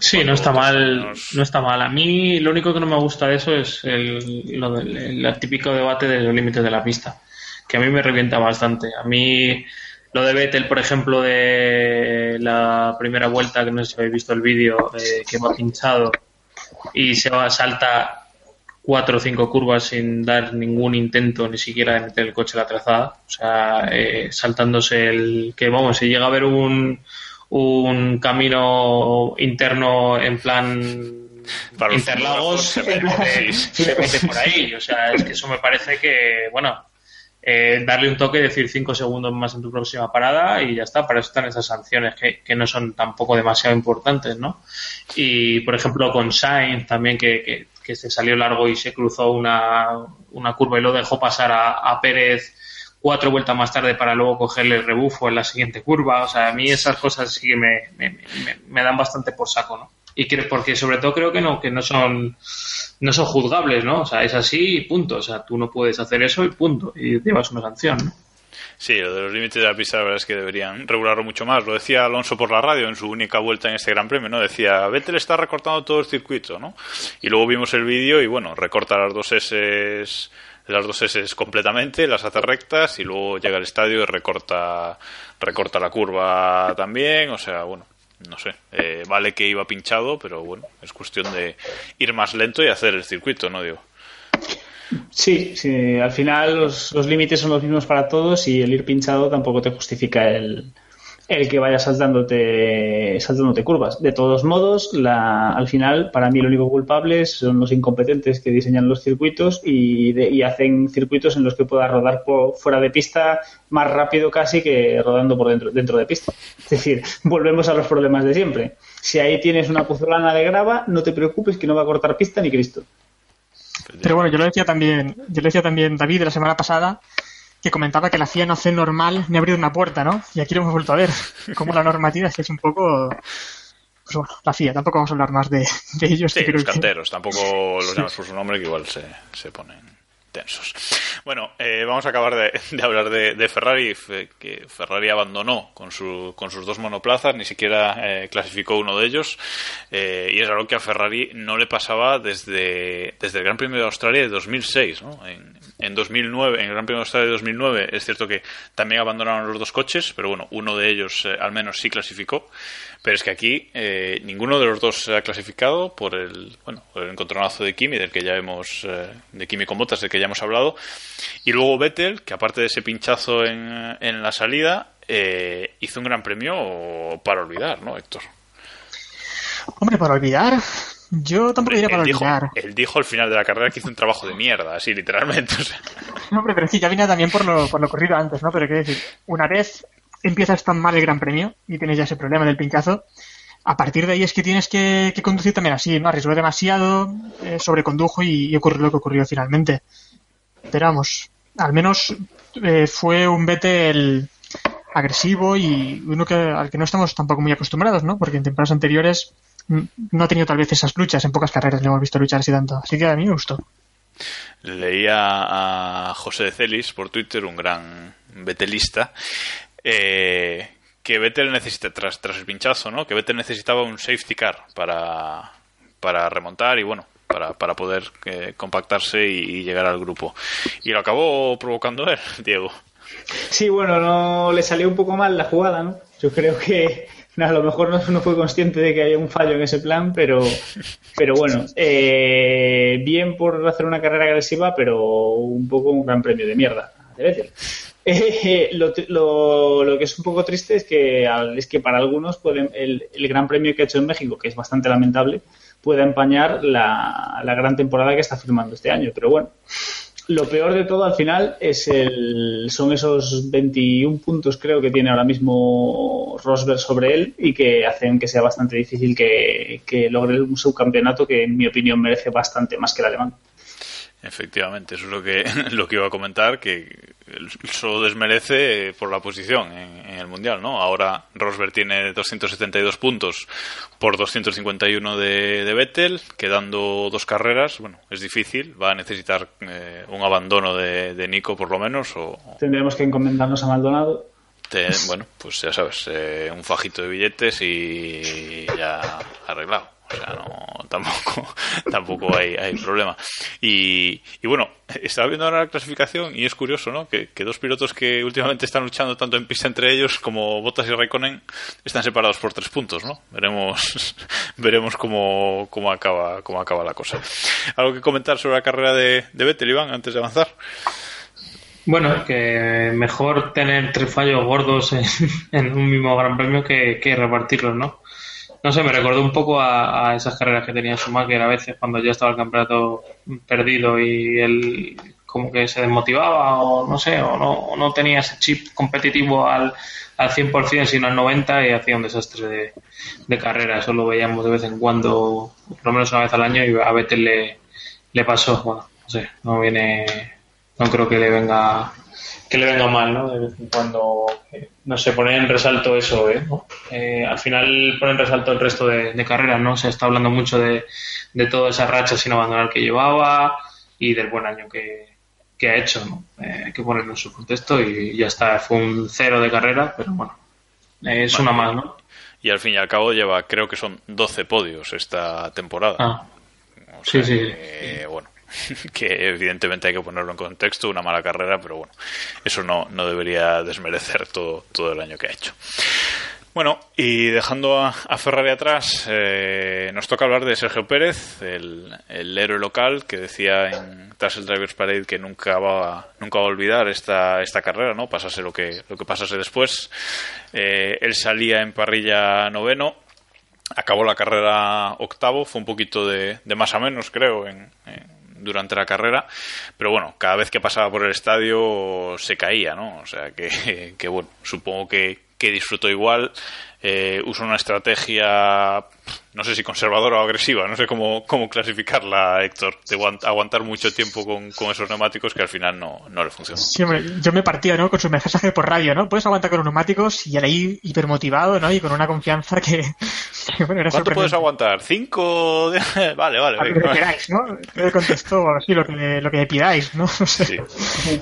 Sí, no está mal, no está mal. A mí lo único que no me gusta de eso es el, lo del- el, el típico debate de los límites de la pista, que a mí me revienta bastante. A mí lo de Vettel, por ejemplo, de la primera vuelta, que no sé si habéis visto el vídeo, eh, que va pinchado y se va, salta cuatro o cinco curvas sin dar ningún intento ni siquiera de meter el coche a la trazada. O sea, eh, saltándose el... que vamos, si llega a haber un, un camino interno en plan Para Interlagos mete, se mete por ahí. O sea, es que eso me parece que, bueno, eh, darle un toque, decir cinco segundos más en tu próxima parada y ya está. Para eso están esas sanciones que, que no son tampoco demasiado importantes, ¿no? Y, por ejemplo, con Sainz también, que, que, que se salió largo y se cruzó una, una curva y lo dejó pasar a, Pérez cuatro vueltas más tarde para luego cogerle el rebufo en la siguiente curva. O sea, a mí esas cosas sí que me, me, me, me dan bastante por saco, ¿no? Y que, porque sobre todo creo que no, que no son, no son juzgables, ¿no? O sea, es así y punto. O sea, tú no puedes hacer eso y punto. Y llevas una sanción, ¿no? Sí, lo de los límites de la pista, la verdad es que deberían regularlo mucho más. Lo decía Alonso por la radio en su única vuelta en este Gran Premio, ¿no? Decía, Vettel está recortando todo el circuito, ¿no? Y luego vimos el vídeo y, bueno, recorta las dos S las dos S completamente, las hace rectas y luego llega al estadio y recorta, recorta la curva también. O sea, bueno, no sé. Eh, vale que iba pinchado, pero bueno, es cuestión de ir más lento y hacer el circuito, ¿no? Digo. Sí, sí, al final los, los límites son los mismos para todos y el ir pinchado tampoco te justifica el, el que vayas saltándote, saltándote curvas. De todos modos, la, al final, para mí lo único culpable son los incompetentes que diseñan los circuitos y, de- y hacen circuitos en los que puedas rodar por, fuera de pista más rápido casi que rodando por dentro, dentro de pista. Es decir, volvemos a los problemas de siempre. Si ahí tienes una puzolana de grava, no te preocupes que no va a cortar pista ni Cristo. Pero bueno, yo lo decía también, yo lo decía también David la semana pasada, que comentaba que la FIA no hace normal ni abrir una puerta, ¿no? Y aquí lo hemos vuelto a ver, como la normativa es que un poco, pues bueno, la FIA, tampoco vamos a hablar más de, de ellos. Sí, que los que- canteros, tampoco los llamas por su nombre que igual se, se ponen. Tensos. Bueno, eh, vamos a acabar de, de hablar de, Ferrari, fe- que Ferrari abandonó con, su, con sus dos monoplazas, ni siquiera eh, clasificó uno de ellos, eh, y es algo que a Ferrari no le pasaba desde, desde el Gran Premio de Australia de 2006. ¿no? En, en 2009, en el Gran Premio de Australia de 2009, es cierto que también abandonaron los dos coches, pero bueno, uno de ellos eh, al menos sí clasificó. Pero es que aquí eh, ninguno de los dos se ha clasificado por el bueno por el encontronazo de Kimi, del que ya hemos eh, de Kimi con botas, del que ya hemos hablado. Y luego Vettel, que aparte de ese pinchazo en, en la salida, eh, hizo un gran premio para olvidar, ¿no, Héctor? Hombre, para olvidar, yo tampoco diría para él, dijo, olvidar. él dijo al final de la carrera que hizo un trabajo de mierda, así literalmente. o sea. No, hombre, pero sí, ya viene también por lo, por lo ocurrido antes, ¿no? Pero quiero decir, una vez empiezas tan mal el Gran Premio y tienes ya ese problema del pinchazo, a partir de ahí es que tienes que, que conducir también así, ¿no? Arriesgó demasiado, eh, sobrecondujo y, y ocurrió lo que ocurrió finalmente. Pero vamos, al menos eh, fue un Vettel agresivo y uno que, al que no estamos tampoco muy acostumbrados, ¿no? Porque en temporadas anteriores no ha tenido tal vez esas luchas, en pocas carreras le hemos visto luchar así tanto. Así que a mí me gustó. Leía a José de Celis por Twitter, un gran betelista, eh, que Vettel necesita, tras, tras el pinchazo, ¿no? que Vettel necesitaba un safety car para, para remontar y bueno, para, para poder eh, compactarse y, llegar al grupo. Y lo acabó provocando él, Diego. Sí, bueno, no le salió un poco mal la jugada, ¿no? Yo creo que a lo mejor no, no fue consciente de que había un fallo en ese plan, pero, pero bueno, eh, bien por hacer una carrera agresiva, pero un poco un gran premio de mierda. de Vettel. Eh, lo, lo- que es un poco triste es que, es que para algunos pueden, el, el gran premio que ha hecho en México, que es bastante lamentable, pueda empañar la, la gran temporada que está firmando este año. Pero bueno, lo peor de todo al final es el, son esos 21 puntos creo que tiene ahora mismo Rosberg sobre él y que hacen que sea bastante difícil que, que logre un subcampeonato que en mi opinión merece bastante más que el alemán. Efectivamente, eso es lo que, lo que iba a comentar, que solo desmerece por la posición en, en el Mundial, ¿no? Ahora Rosberg tiene 272 puntos por 251 de, de Vettel, quedando dos carreras, bueno, es difícil, va a necesitar eh, un abandono de, de Nico por lo menos, o Tendremos que encomendarnos a Maldonado. te- bueno, pues ya sabes, eh, un fajito de billetes y ya arreglado. O sea, no, tampoco, tampoco hay, hay problema. Y, y bueno, estaba viendo ahora la clasificación y es curioso, ¿no? Que, que dos pilotos que últimamente están luchando tanto en pista entre ellos como Bottas y Raikkonen están separados por tres puntos, ¿no? Veremos, veremos cómo, cómo acaba, cómo acaba la cosa. ¿Algo que comentar sobre la carrera de, de Vettel, Iván, antes de avanzar? Bueno, que mejor tener tres fallos gordos en, en un mismo gran premio que, que repartirlos, ¿no? No sé, me recordó un poco a, a esas carreras que tenía Schumacher a veces cuando ya estaba el campeonato perdido y él como que se desmotivaba o no sé, o no, no tenía ese chip competitivo al, al 100% sino al 90% y hacía un desastre de, de carrera. Eso lo veíamos de vez en cuando, por lo menos una vez al año y a Vettel le, le pasó. Bueno, no sé, no viene, no creo que le venga que le venga mal, ¿no? De vez en cuando, eh, no sé, poner en resalto eso, ¿eh? ¿no? Eh, al final pone en resalto el resto de, de carreras, ¿no? Se está hablando mucho de, de toda esa racha sin abandonar que llevaba y del buen año que, que ha hecho, ¿no? Eh, hay que ponerlo en su contexto y ya está, fue un cero de carrera, pero bueno, es una más, ¿no? Y al fin y al cabo lleva, creo que son 12 podios esta temporada. Ah, O sí, sí. que, bueno, que evidentemente hay que ponerlo en contexto, una mala carrera, pero bueno, eso no, no debería desmerecer todo, todo el año que ha hecho. Bueno, y dejando a, Ferrari atrás, eh, nos toca hablar de Sergio Pérez, el, el héroe local que decía en, tras el Drivers Parade que nunca va, nunca va a olvidar esta, esta carrera, ¿no? Pasase lo que, lo que pasase después. Eh, él salía en parrilla noveno, acabó la carrera octavo, fue un poquito de, de más a menos, creo, en, en- durante la carrera, pero bueno, cada vez que pasaba por el estadio se caía, ¿no? O sea que, que bueno, supongo que, que disfrutó igual, eh, usó una estrategia, no sé si conservadora o agresiva, no sé cómo, cómo clasificarla, Héctor, de aguant- aguantar mucho tiempo con, con esos neumáticos que al final no, no le funcionó. Sí, yo me partía, ¿no? Con su mensaje por radio, ¿no? Puedes aguantar con los neumáticos y ahí hipermotivado, ¿no? Y con una confianza que, que, bueno, era ¿Cuánto puedes aguantar? ¿Cinco? vale, vale. A lo que queráis, ¿no? Él contestó, sí, lo que, lo que pidáis, ¿no? No sé. Sí.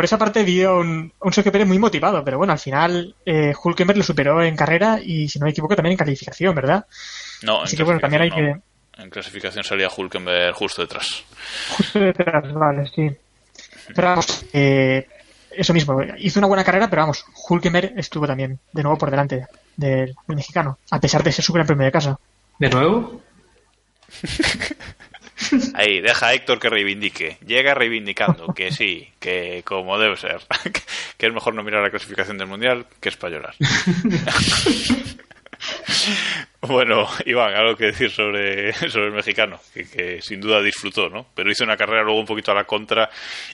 Por esa parte vi un, a un Sergio Pérez muy motivado, pero bueno, al final eh, Hulkenberg lo superó en carrera y, si no me equivoco, también en calificación, ¿verdad? No, en Así que bueno, también hay clasificación que... no. En clasificación salía Hulkenberg justo detrás. Justo detrás, vale, sí. Pero vamos, eh, eso mismo, hizo una buena carrera, pero vamos, Hulkenberg estuvo también de nuevo por delante del, del mexicano, a pesar de ser su gran premio de casa. ¿De nuevo? Ahí, deja a Héctor que reivindique. Llega reivindicando que sí, que como debe ser. que es mejor no mirar la clasificación del mundial que españolar. bueno, Iván, algo que decir sobre, sobre el mexicano, que, que sin duda disfrutó, ¿no? Pero hizo una carrera luego un poquito a la contra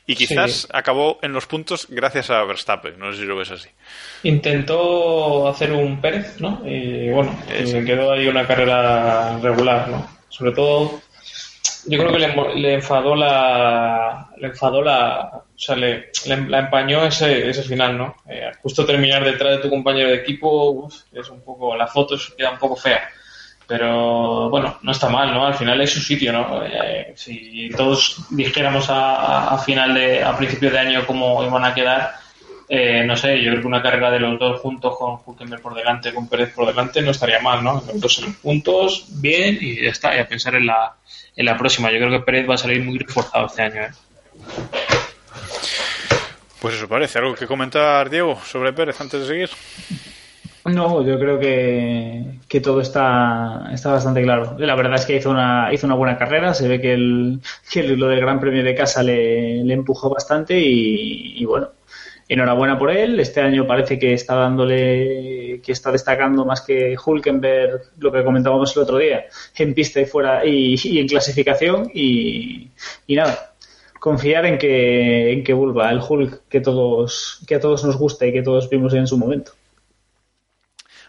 y quizás Sí. acabó en los puntos gracias a Verstappen. No sé si lo ves así. Intentó hacer un Pérez, ¿no? Y bueno, Eso. se quedó ahí una carrera regular, ¿no? Sobre todo, yo creo que le, le enfadó la. Le enfadó la. O sea, le, le- la empañó ese, ese final, ¿no? Eh, justo terminar detrás de tu compañero de equipo, uf, es un poco. La foto queda un poco fea. Pero bueno, no está mal, ¿no? Al final es su sitio, ¿no? Eh, si todos dijéramos a- a final de. a principio de año cómo iban a quedar. Eh, no sé, yo creo que una carrera de los dos juntos con Hulkenberg por delante, con Pérez por delante, no estaría mal, ¿no? Los dos puntos, bien, y ya está, y a pensar en la, en la próxima. Yo creo que Pérez va a salir muy reforzado este año, ¿eh? Pues eso parece. ¿Algo que comentar, Diego, sobre Pérez antes de seguir? No, yo creo que, que todo está, está bastante claro. La verdad es que hizo una, hizo una buena carrera, se ve que, el, que lo del Gran Premio de Casa le, le empujó bastante y, y bueno, enhorabuena por él. Este año parece que está dándole, que está destacando más que Hulkenberg, lo que comentábamos el otro día, en pista y fuera y, en clasificación y, y nada. Confiar en que, en que vuelva el Hulk que todos, que a todos nos gusta y que todos vimos en su momento.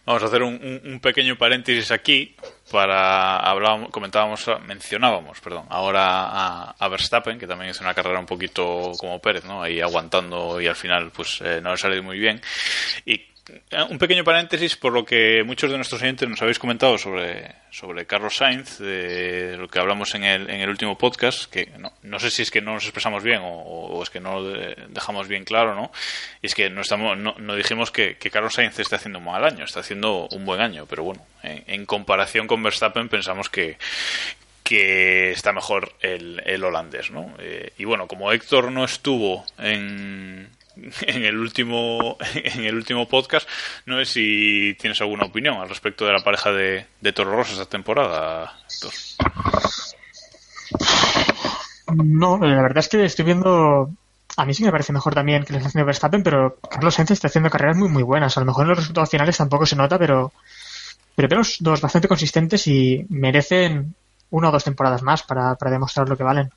Vamos a hacer un, un- pequeño paréntesis aquí para hablábamos, comentábamos, mencionábamos, perdón, ahora a, Verstappen que también hizo una carrera un poquito como Pérez, ¿no? Ahí aguantando y al final pues eh, no le salió muy bien y un pequeño paréntesis por lo que muchos de nuestros oyentes nos habéis comentado sobre, sobre Carlos Sainz, de lo que hablamos en el, en el último podcast, que no, no sé si es que no nos expresamos bien o, es que no lo de- dejamos bien claro, ¿no? Y es que no, estamos, no, no dijimos que, que Carlos Sainz está haciendo un mal año, está haciendo un buen año, pero bueno, en, en comparación con Verstappen pensamos que, que está mejor el, el holandés, ¿no? Eh, y bueno, como Héctor no estuvo en, en el último en el último podcast, no sé si tienes alguna opinión al respecto de la pareja de, de Toro Rosso esta temporada. No, la verdad es que estoy viendo. A mí sí me parece mejor también que lo está haciendo Verstappen, pero Carlos Sainz está haciendo carreras muy muy buenas. A lo mejor en los resultados finales tampoco se nota, pero pero los dos bastante consistentes y merecen una o dos temporadas más para, para demostrar lo que valen.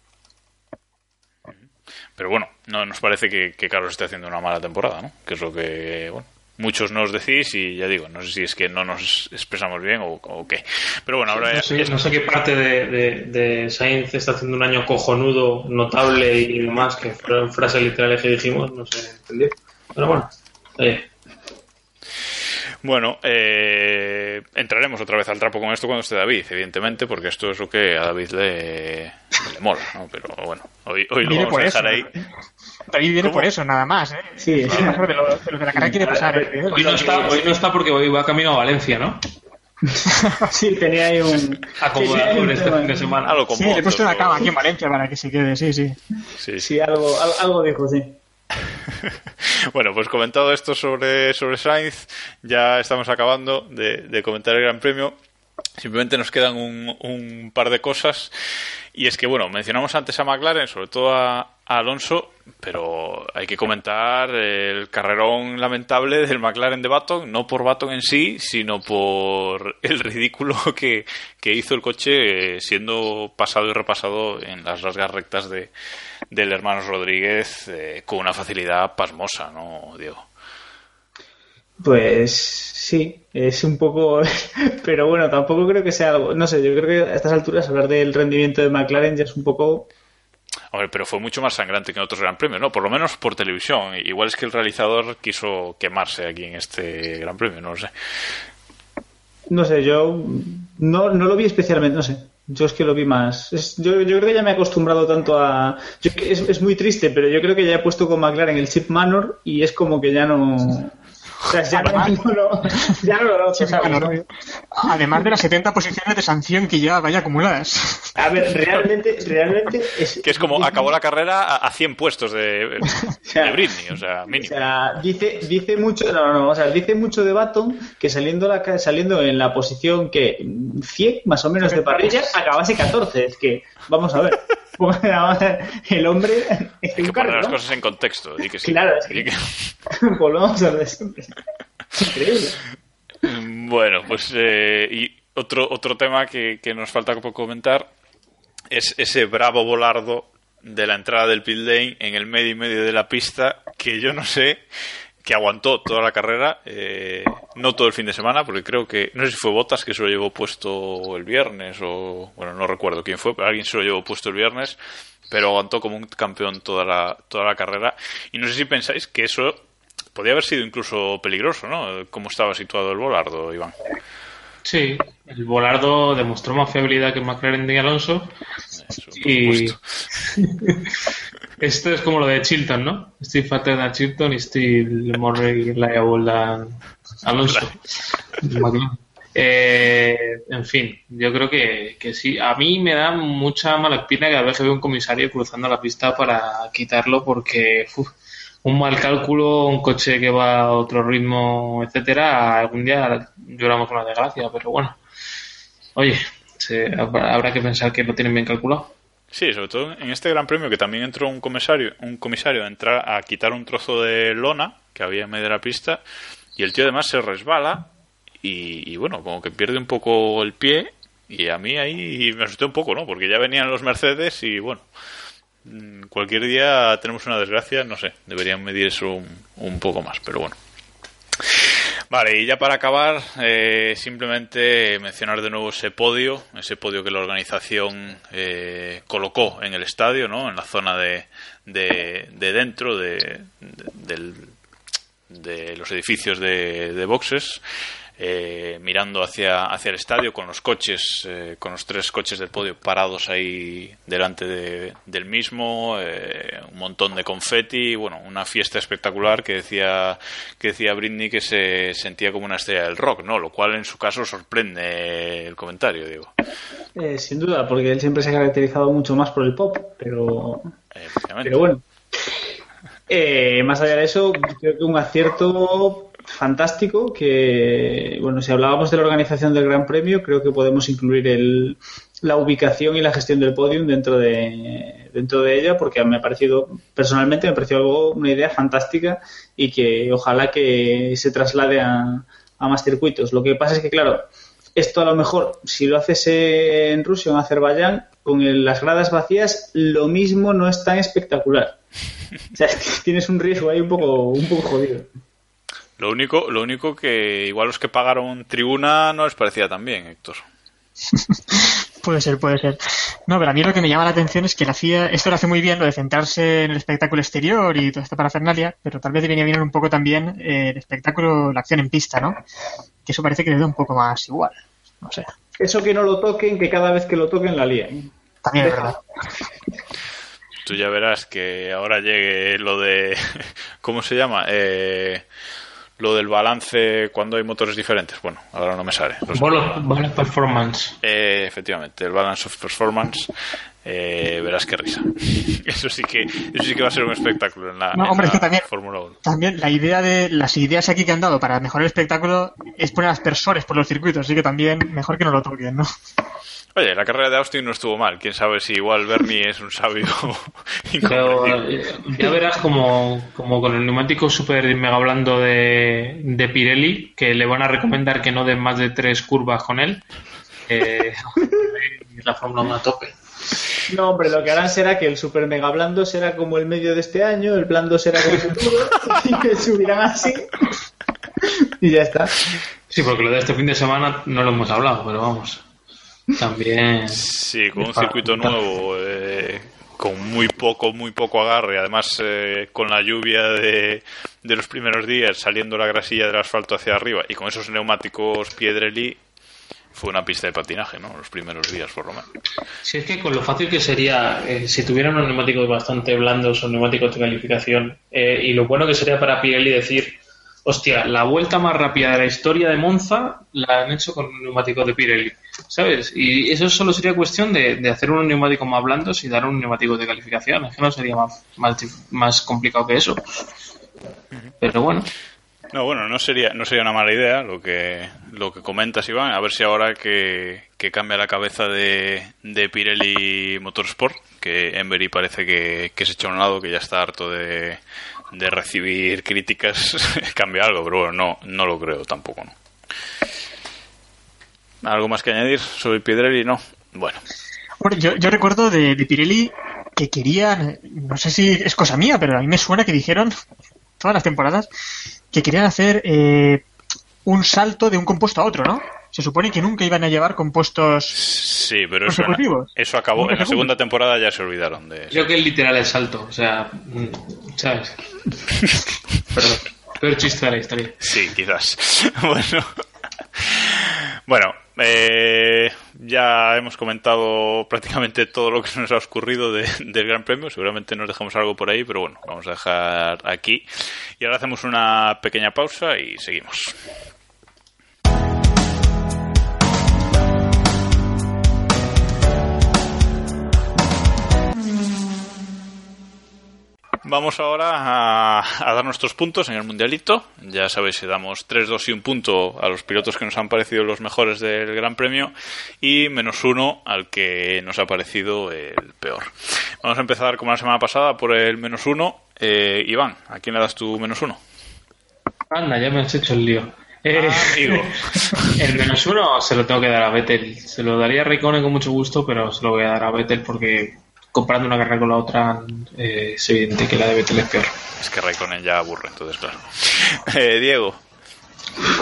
Pero bueno, no nos parece que, que Carlos esté haciendo una mala temporada, ¿no? Que es lo que, bueno, muchos nos decís y ya digo, no sé si es que no nos expresamos bien o, o qué. Pero bueno, ahora No sé, no sé qué parte de, de, de Sainz está haciendo un año cojonudo, notable y demás, que fueron frases literales que dijimos, no sé, ¿entendió? Pero bueno, oye, Bueno, eh, entraremos otra vez al trapo con esto cuando esté David, evidentemente, porque esto es lo que a David le, le mola, ¿no? Pero bueno, hoy, hoy lo vamos a eso. dejar ahí. David viene ¿Cómo? por eso, nada más. ¿eh? Sí. Sí, de, lo, de lo de la carrera quiere pasar. ¿eh? hoy no está, hoy no está porque hoy va camino a Valencia, ¿no? Sí, tenía ahí un. Acomodado tenía en un este fin de semana. Algo con Sí, le he puesto una cama aquí en Valencia para que se quede, sí, sí. Sí, sí. Sí, algo, al- algo dijo, sí. Bueno, pues comentado esto sobre, sobre Sainz, ya estamos acabando de, de comentar el Gran Premio. Simplemente nos quedan un, un par de cosas. Y es que, bueno, mencionamos antes a McLaren, sobre todo a, Alonso, pero hay que comentar el carrerón lamentable del McLaren de Baton, no por Baton en sí, sino por el ridículo que, que hizo el coche eh, siendo pasado y repasado en las largas rectas de, del hermano Rodríguez eh, con una facilidad pasmosa, ¿no, Diego? Pues sí, es un poco. Pero bueno, tampoco creo que sea algo. No sé, yo creo que a estas alturas hablar del rendimiento de McLaren ya es un poco. Hombre, pero fue mucho más sangrante que en otros Gran Premios, ¿no? Por lo menos por televisión. Igual es que el realizador quiso quemarse aquí en este Gran Premio, no lo sé. No sé, yo no, no lo vi especialmente, no sé. Yo es que lo vi más. Es- yo, yo creo que ya me he acostumbrado tanto a. yo- es, es muy triste, pero yo creo que ya he puesto con McLaren el chip Manor y es como que ya no. O sea, ya no, no lo- ya no lo noto, Sí, ¿sabes? bueno, ¿no? Además de las 70 posiciones de sanción que ya vaya acumuladas. A ver, realmente, realmente es. Que es como acabó la carrera a, a 100 puestos de, de Britney, o sea, O mínimo. sea, dice, dice mucho, no, no, o sea, dice mucho de Baton que saliendo, la, saliendo en la posición que 100 más o menos de parrilla acabase 14. Es que, vamos a ver, el hombre es Hay que poner las cosas en contexto. di que sí. Claro, es que- Volvamos a lo de siempre. Increíble. Bueno, pues eh, y otro, otro tema que, que nos falta por comentar es ese bravo volardo de la entrada del pit lane en el medio y medio de la pista que yo no sé que aguantó toda la carrera, eh, no todo el fin de semana, porque creo que, no sé si fue Botas que se lo llevó puesto el viernes o, bueno, no recuerdo quién fue, pero alguien se lo llevó puesto el viernes, pero aguantó como un campeón toda la, toda la carrera. Y no sé si pensáis que eso podía haber sido incluso peligroso, ¿no? Cómo estaba situado el volardo, Iván. Sí, el Volardo demostró más fiabilidad que McLaren de Alonso. Eso, Y esto es como lo de Chilton, ¿no? Still fatter than Chilton y still more reliable than Alonso. Eh, en fin, yo creo que, que sí. A mí me da mucha mala espina cada vez que veo un comisario cruzando la pista para quitarlo porque uf, un mal cálculo, un coche que va a otro ritmo, etcétera, algún día lloramos una desgracia, pero bueno. Oye, se- habrá que pensar que lo tienen bien calculado. Sí, sobre todo en este gran premio que también entró un comisario, un comisario a entrar a quitar un trozo de lona que había en medio de la pista y el tío además se resbala y, y bueno, como que pierde un poco el pie y a mí ahí me asusté un poco, ¿no? Porque ya venían los Mercedes y bueno, cualquier día tenemos una desgracia, no sé, deberían medir eso un, poco más, pero bueno. Vale, y ya para acabar, eh, simplemente mencionar de nuevo ese podio, ese podio que la organización eh, colocó en el estadio, ¿no? En la zona de, de, de dentro de, de- de los edificios de boxes, eh, mirando hacia, hacia el estadio con los coches, eh, con los tres coches del podio parados ahí delante de- del mismo, eh, un montón de confeti, bueno, una fiesta espectacular que decía que decía Britney que se sentía como una estrella del rock, ¿no? Lo cual en su caso sorprende el comentario, digo. Eh, sin duda, porque él siempre se ha caracterizado mucho más por el pop, pero, pero bueno. Más allá de eso, creo que un acierto fantástico que, bueno, si hablábamos de la organización del Gran Premio, creo que podemos incluir el, la ubicación y la gestión del podium dentro de, dentro de ella, porque me ha parecido, personalmente me ha parecido algo, una idea fantástica y que ojalá que se traslade a, a más circuitos. Lo que pasa es que, claro, esto a lo mejor, si lo haces en Rusia o en Azerbaiyán, con el- las gradas vacías, lo mismo no es tan espectacular. O sea, es que tienes un riesgo ahí un poco, un poco jodido. Lo único, lo único que igual los que pagaron tribuna no les parecía tan bien, Héctor. Puede ser, puede ser. No, pero a mí lo que me llama la atención es que la FIA, esto lo hace muy bien, lo de centrarse en el espectáculo exterior y toda esta parafernalia, pero tal vez debería venir un poco también eh, el espectáculo, la acción en pista, ¿no? Que eso parece que le da un poco más igual. No sé. Eso que no lo toquen, que cada vez que lo toquen la líen. También es verdad. Tú ya verás que ahora llegue lo de. ¿Cómo se llama? Eh, lo del balance cuando hay motores diferentes. Bueno, ahora no me sale. Buena performance. Eh, efectivamente, el balance of performance. eh, verás qué risa. Eso sí que, eso sí que va a ser un espectáculo en la, No, en hombre, es que también- Fórmula 1. También la idea de las ideas aquí que han dado para mejorar el espectáculo es poner aspersores por los circuitos, así que también mejor que no lo toquen, ¿no? Oye, la carrera de Austin no estuvo mal. Quién sabe si igual Bernie es un sabio Pero ya verás como, como con el neumático super mega blando de, de Pirelli, que le van a recomendar que no den más de tres curvas con él. Eh, la Fórmula 1 a tope. No, hombre, lo que harán será que el super mega blando será como el medio de este año, el blando será como el futuro, y que subirán así. y ya está. Sí, porque lo de este fin de semana no lo hemos hablado, pero vamos. También. Sí, con un circuito nuevo, eh, con muy poco, muy poco agarre, además eh, con la lluvia de, de los primeros días, saliendo la grasilla del asfalto hacia arriba y con esos neumáticos Piedrelli, fue una pista de patinaje, ¿no? Los primeros días, por lo menos. Si es que con lo fácil que sería, eh, si tuvieran unos neumáticos bastante blandos o neumáticos de calificación, eh, y lo bueno que sería para Pirelli decir, hostia, la vuelta más rápida de la historia de Monza la han hecho con neumáticos de Pirelli, ¿sabes? Y eso solo sería cuestión de, de hacer unos neumáticos más blandos y dar un neumático de calificación, es que no sería más, más, más complicado que eso. Pero bueno, No, bueno, no sería, no sería una mala idea lo que, lo que comentas, Iván. A ver si ahora que, que cambia la cabeza de, de Pirelli Motorsport, que Embery parece que, que se echa a un lado, que ya está harto de, de recibir críticas, cambia algo, pero bueno, no, no lo creo tampoco, ¿no? ¿Algo más que añadir sobre Pirelli? No. Bueno, Bueno, yo, yo recuerdo de, de Pirelli que querían, no sé si es cosa mía, pero a mí me suena que dijeron todas las temporadas que querían hacer eh, un salto de un compuesto a otro, ¿no? Se supone que nunca iban a llevar compuestos. sí, pero eso, acabó. ¿Nunca En la segunda temporada ya se olvidaron de eso. creo que el literal es salto, o sea, mm, ¿sabes? Perdón, peor chiste de la historia. Sí, quizás. bueno. Bueno, eh, ya hemos comentado prácticamente todo lo que nos ha ocurrido de- del Gran Premio. Seguramente nos dejamos algo por ahí, pero bueno, vamos a dejar aquí. Y ahora hacemos una pequeña pausa y seguimos. Vamos ahora a, a dar nuestros puntos en el Mundialito. Ya sabéis que damos 3, 2 y un punto a los pilotos que nos han parecido los mejores del Gran Premio y menos uno al que nos ha parecido el peor. Vamos a empezar como la semana pasada por el menos uno. Eh, Iván, ¿a quién le das tu menos uno? Anda, ya me has hecho el lío. Eh, Ah, el menos uno se lo tengo que dar a Vettel. Se lo daría a Raikkonen con mucho gusto, pero se lo voy a dar a Vettel porque comparando una carrera con la otra eh, es evidente que la de Vettel es peor. Es que Raikkonen ya aburre, entonces claro. Eh, Diego,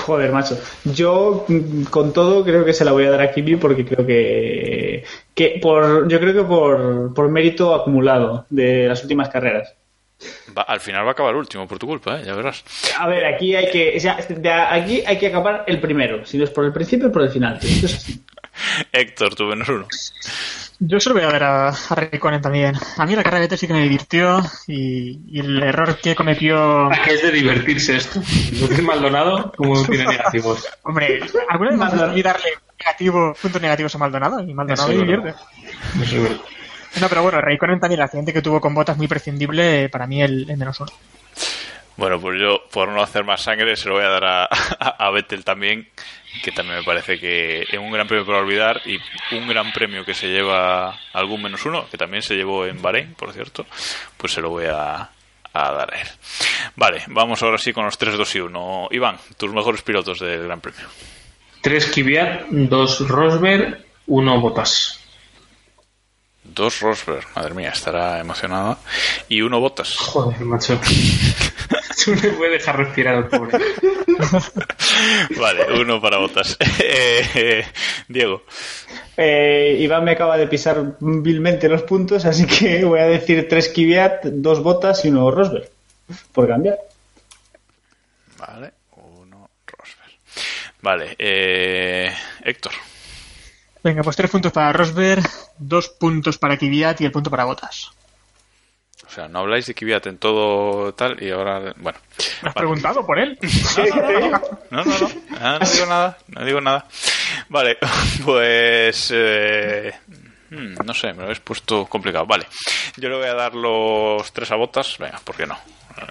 Joder, macho. Yo, mm, con todo, creo que se la voy a dar a Kimi porque creo que. que por, yo creo que por, por mérito acumulado de las últimas carreras. va- al final va a acabar último por tu culpa, ¿eh? ya verás. A ver, aquí hay que. o sea, de aquí hay que acabar el primero. Si no es por el principio, por el final. tío. Esto es así. Héctor, tu menos uno. Yo se lo voy a ver a, a Raikkonen también. A mí la carrera de Vettel sí que me divirtió y, y el error que cometió. ¿A qué es de divertirse esto? ¿No es Maldonado? ¿Cómo tiene negativos? Hombre, ¿alguna vez Maldonado. has darle negativo, puntos negativos a Maldonado? Y Maldonado Eso divierte. No, pero bueno, Raikkonen también, el accidente que tuvo con botas muy prescindible, para mí el, el menos uno. Bueno, pues yo, por no hacer más sangre, se lo voy a dar a, a, Vettel también, que también me parece que es un gran premio para olvidar y un gran premio que se lleva algún menos uno, que también se llevó en Bahrein, por cierto, pues se lo voy a, a dar a él. Vale, vamos ahora sí con los 3, 2 y 1. Iván, tus mejores pilotos del gran premio. Tres Kvyat, dos Rosberg, uno Botas. Dos Rosberg, madre mía, estará emocionada. Y uno Botas. Joder, macho. Tú me puedes dejar respirar al pobre. Vale, uno para Botas. Eh, eh, Diego. Eh, Iván me acaba de pisar vilmente los puntos, así que voy a decir tres Kvyat, dos botas y uno Rosberg. Por cambiar. Vale, uno Rosberg. Vale, eh, Héctor. Venga, pues tres puntos para Rosberg, dos puntos para Kvyat y el punto para botas. O sea, no habláis de Kvyat en todo tal y ahora... Bueno. ¿Me has Vale. preguntado por él? No, no, no. Ah, no digo nada. No digo nada. Vale, pues... eh, hmm, no sé, me lo habéis puesto complicado. Vale, yo le voy a dar los tres a botas. Venga, ¿por qué no? Eh,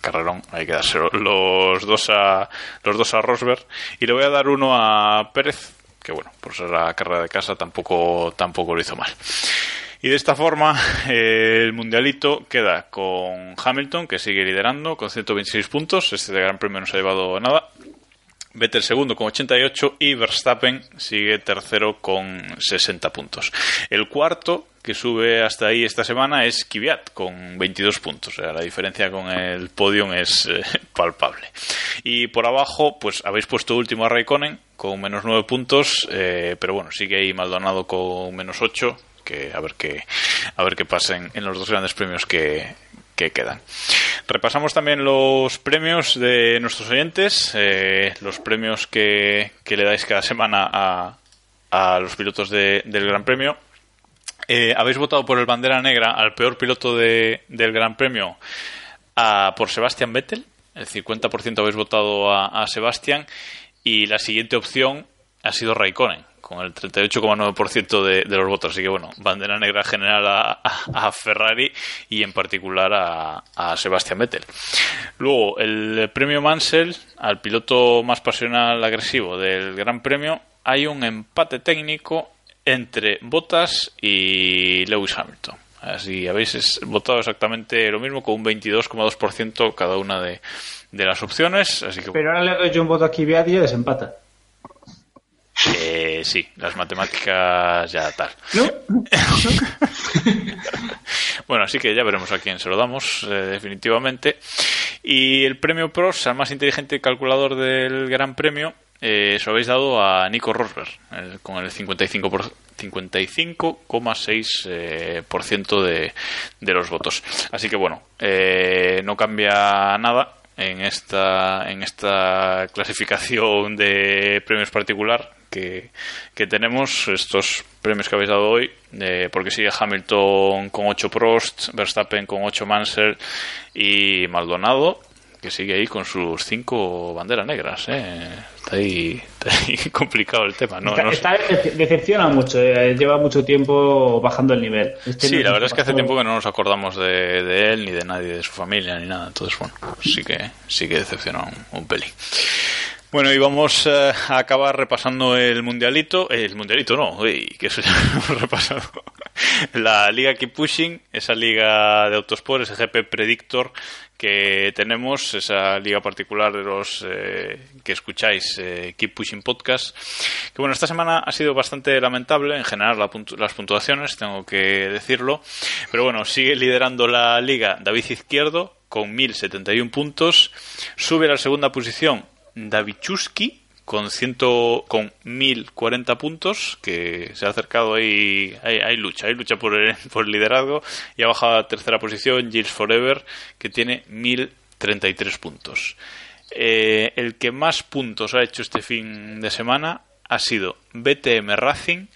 Carrerón, hay que dárselo. Los dos a los dos a Rosberg. Y le voy a dar uno a Pérez, que bueno, por ser la carrera de casa tampoco, tampoco lo hizo mal. Y de esta forma, el mundialito queda con Hamilton, que sigue liderando con 126 puntos. Este Gran Premio no se ha llevado nada. Vettel segundo con 88 y Verstappen sigue tercero con 60 puntos. El cuarto que sube hasta ahí esta semana es Kvyat con 22 puntos. La diferencia con el podium es eh, palpable. Y por abajo, pues habéis puesto último a Raikkonen con menos 9 puntos, eh, pero bueno, sigue ahí Maldonado con menos 8 que a ver qué a ver qué pasa en, en los dos grandes premios que, que quedan. Repasamos también los premios de nuestros oyentes, eh, los premios que, que, le dais cada semana a, a los pilotos de, del Gran Premio. Eh, habéis votado por el bandera negra al peor piloto de, del Gran Premio a, por Sebastian Vettel. El 50% habéis votado a, a Sebastian. Y la siguiente opción ha sido Raikkonen con el 38,9% de, de, los votos. Así que bueno, bandera negra general a, a, a Ferrari y en particular a, a, Sebastian Vettel. Luego, el premio Mansell al piloto más pasional agresivo del Gran Premio, hay un empate técnico entre Bottas y Lewis Hamilton. Así habéis votado exactamente lo mismo, con un 22,2% cada una de, de, las opciones. Así que... Pero ahora le doy yo un voto aquí y desempata. Eh, sí, las matemáticas ya tal. ¿No? bueno, así que ya veremos a quién se lo damos, eh, definitivamente. Y el premio PROS al más inteligente calculador del Gran Premio eh, se lo habéis dado a Nico Rosberg eh, con el 55%. 55,6% eh, de, de los votos. Así que bueno, eh, no cambia nada en esta, en esta clasificación de premios particular que, que tenemos, estos premios que habéis dado hoy, eh, porque sigue Hamilton con 8 Prost, Verstappen con 8 Mansell y Maldonado, que sigue ahí con sus 5 banderas negras. ¿eh? Está, ahí, está ahí complicado el tema. No, está, no está decepciona mucho, eh, lleva mucho tiempo bajando el nivel. Este sí, la verdad es que hace tiempo que no nos acordamos de, de, él, ni de nadie de su familia, ni nada. Entonces, bueno, sí que, sí que decepciona un, un pelín. Bueno, y vamos uh, a acabar repasando el mundialito. Eh, el mundialito no, que eso ya hemos repasado. La Liga Keep Pushing, esa liga de Autosport, ese GP Predictor que tenemos, esa liga particular de los eh, que escucháis, eh, Keep Pushing Podcast. Que bueno, esta semana ha sido bastante lamentable en general las puntuaciones, tengo que decirlo. Pero bueno, sigue liderando la liga David Izquierdo con 1071 puntos. Sube a la segunda posición Davichuski con ciento, con 1040 puntos que se ha acercado ahí hay, lucha hay lucha por el, por el, liderazgo. Y ha bajado a tercera posición Gilles Forever que tiene 1033 puntos. Eh, el que más puntos ha hecho este fin de semana ha sido BTM Racing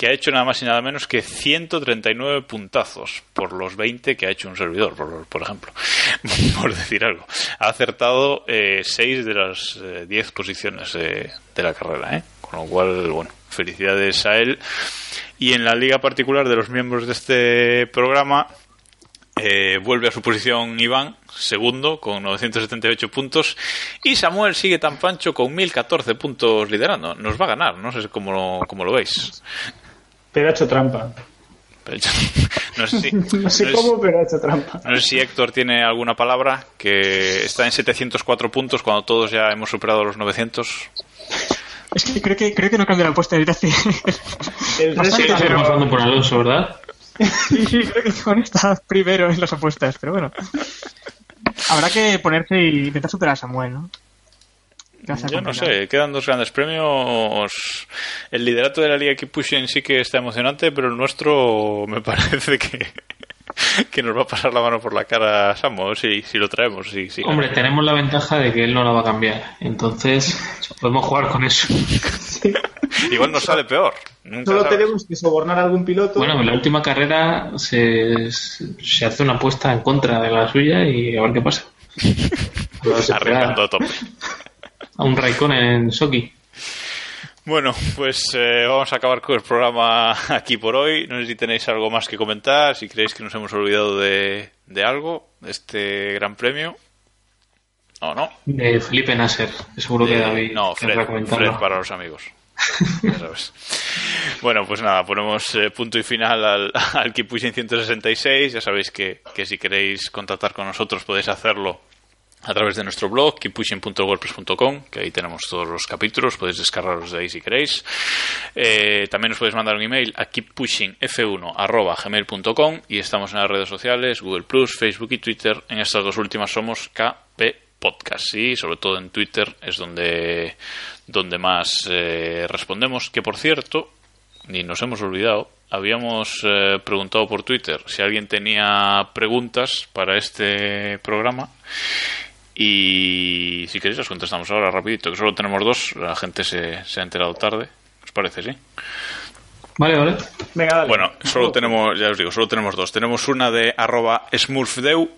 que ha hecho nada más y nada menos que 139 puntazos por los 20 que ha hecho un servidor, por, por ejemplo, por decir algo. Ha acertado eh, 6 de las eh, 10 posiciones eh, de la carrera, ¿eh? con lo cual, bueno, felicidades a él. Y en la liga particular de los miembros de este programa, eh, vuelve a su posición Iván, segundo, con 978 puntos. Y Samuel sigue tan pancho con 1014 puntos liderando. Nos va a ganar, no sé cómo, cómo lo veis. Pero ha hecho trampa. No sé, si, no sé no cómo, es, pero ha hecho trampa. No sé si Héctor tiene alguna palabra que está en 704 puntos cuando todos ya hemos superado los 900. Es que creo que, creo que no cambia la apuesta desde hace. El resto está pasando por Alonso, ¿verdad? sí, sí, creo que con está primero en las apuestas, pero bueno. Habrá que ponerse y intentar superar a Samuel, ¿no? Yo no sé, quedan dos grandes premios. El liderato de la Liga Keep Pushing sí que está emocionante, pero el nuestro me parece que, que nos va a pasar la mano por la cara a Samo si, si lo traemos. Si, si Hombre, tenemos la ventaja de que él no la va a cambiar, entonces podemos jugar con eso. Sí. Igual nos sale peor. Nunca Solo sabes. tenemos que sobornar a algún piloto. Bueno, en la última carrera se, se hace una apuesta en contra de la suya y a ver qué pasa. Arriesgando a tope a un Raikkonen en Soki. Bueno, pues eh, vamos a acabar con el programa aquí por hoy. No sé si tenéis algo más que comentar, si creéis que nos hemos olvidado de, de algo, de este gran premio. ¿O no? De Felipe Nasser, seguro de, que David. No, Fred, Fred para los amigos. bueno, pues nada, ponemos eh, punto y final al, al Keep Pushing 166. Ya sabéis que, que si queréis contactar con nosotros podéis hacerlo a través de nuestro blog keeppushing.wordpress.com que ahí tenemos todos los capítulos podéis descargarlos de ahí si queréis. Eh, también nos podéis mandar un email a keeppushingf1.gmail.com y estamos en las redes sociales Google Facebook y Twitter. En estas dos últimas somos KP Podcast. Y sobre todo en Twitter es donde donde más eh, respondemos. Que por cierto ni nos hemos olvidado habíamos eh, preguntado por Twitter si alguien tenía preguntas para este programa y si queréis las contestamos ahora rapidito, que solo tenemos dos, la gente se, se ha enterado tarde. ¿Os parece, sí? Vale, vale. Venga, dale. Bueno, solo tenemos, ya os digo, solo tenemos dos. Tenemos una de arroba smurfdeu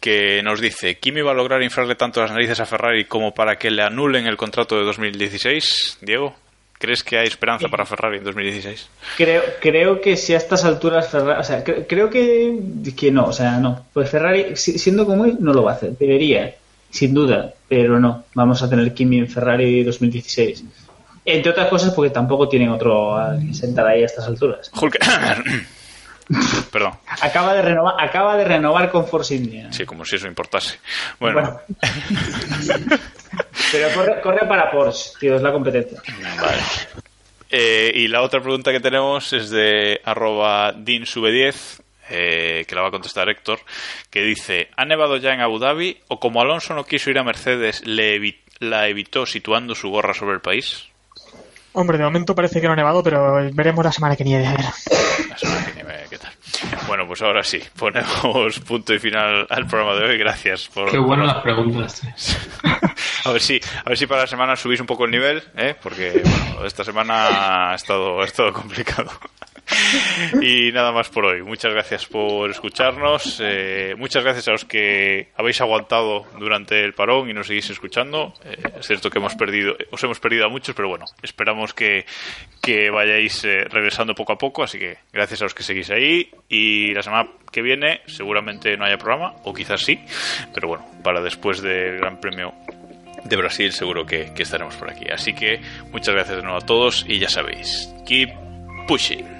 que nos dice, ¿Kimi va a lograr inflarle tanto las narices a Ferrari como para que le anulen el contrato de 2016? Diego, ¿crees que hay esperanza para Ferrari en 2016? Creo, creo que si a estas alturas Ferrari, o sea, cre- creo que, que no, o sea, no. Pues Ferrari, si- siendo como es, no lo va a hacer. Debería, sin duda, pero no. Vamos a tener Kimi en Ferrari 2016. Entre otras cosas porque tampoco tienen otro sentar ahí a estas alturas. Perdón. Acaba de renovar, acaba de renovar con Force India. Sí, como si eso importase. Bueno, Bueno. Pero corre, corre para Porsche, tío, es la competencia. Vale. Eh, y la otra pregunta que tenemos es de arroba dinsube10, eh, que la va a contestar Héctor, que dice, ¿ha nevado ya en Abu Dhabi o como Alonso no quiso ir a Mercedes, le evi- la evitó situando su gorra sobre el país? Hombre, de momento parece que no ha nevado, pero veremos la semana que nieve. A ver. La semana que viene, ¿qué tal? Bueno, pues ahora sí, ponemos punto y final al programa de hoy. Gracias por... Qué buenas la- las preguntas. tío. A ver si, a ver si para la semana subís un poco el nivel, ¿eh? porque bueno, esta semana ha estado, ha estado complicado. Y nada más por hoy. Muchas gracias por escucharnos. eh, muchas gracias a los que habéis aguantado durante el parón y nos seguís escuchando. Eh, es cierto que hemos perdido, os hemos perdido a muchos, pero bueno, esperamos que, que vayáis eh, regresando poco a poco. Así que gracias a los que seguís ahí. Y la semana que viene seguramente no haya programa, o quizás sí, pero bueno, para después del Gran Premio de Brasil seguro que, que estaremos por aquí. Así que muchas gracias de nuevo a todos y ya sabéis, keep pushing.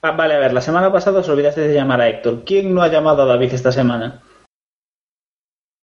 Ah, vale, a ver, la semana pasada os olvidaste de llamar a Héctor. ¿Quién no ha llamado a David esta semana?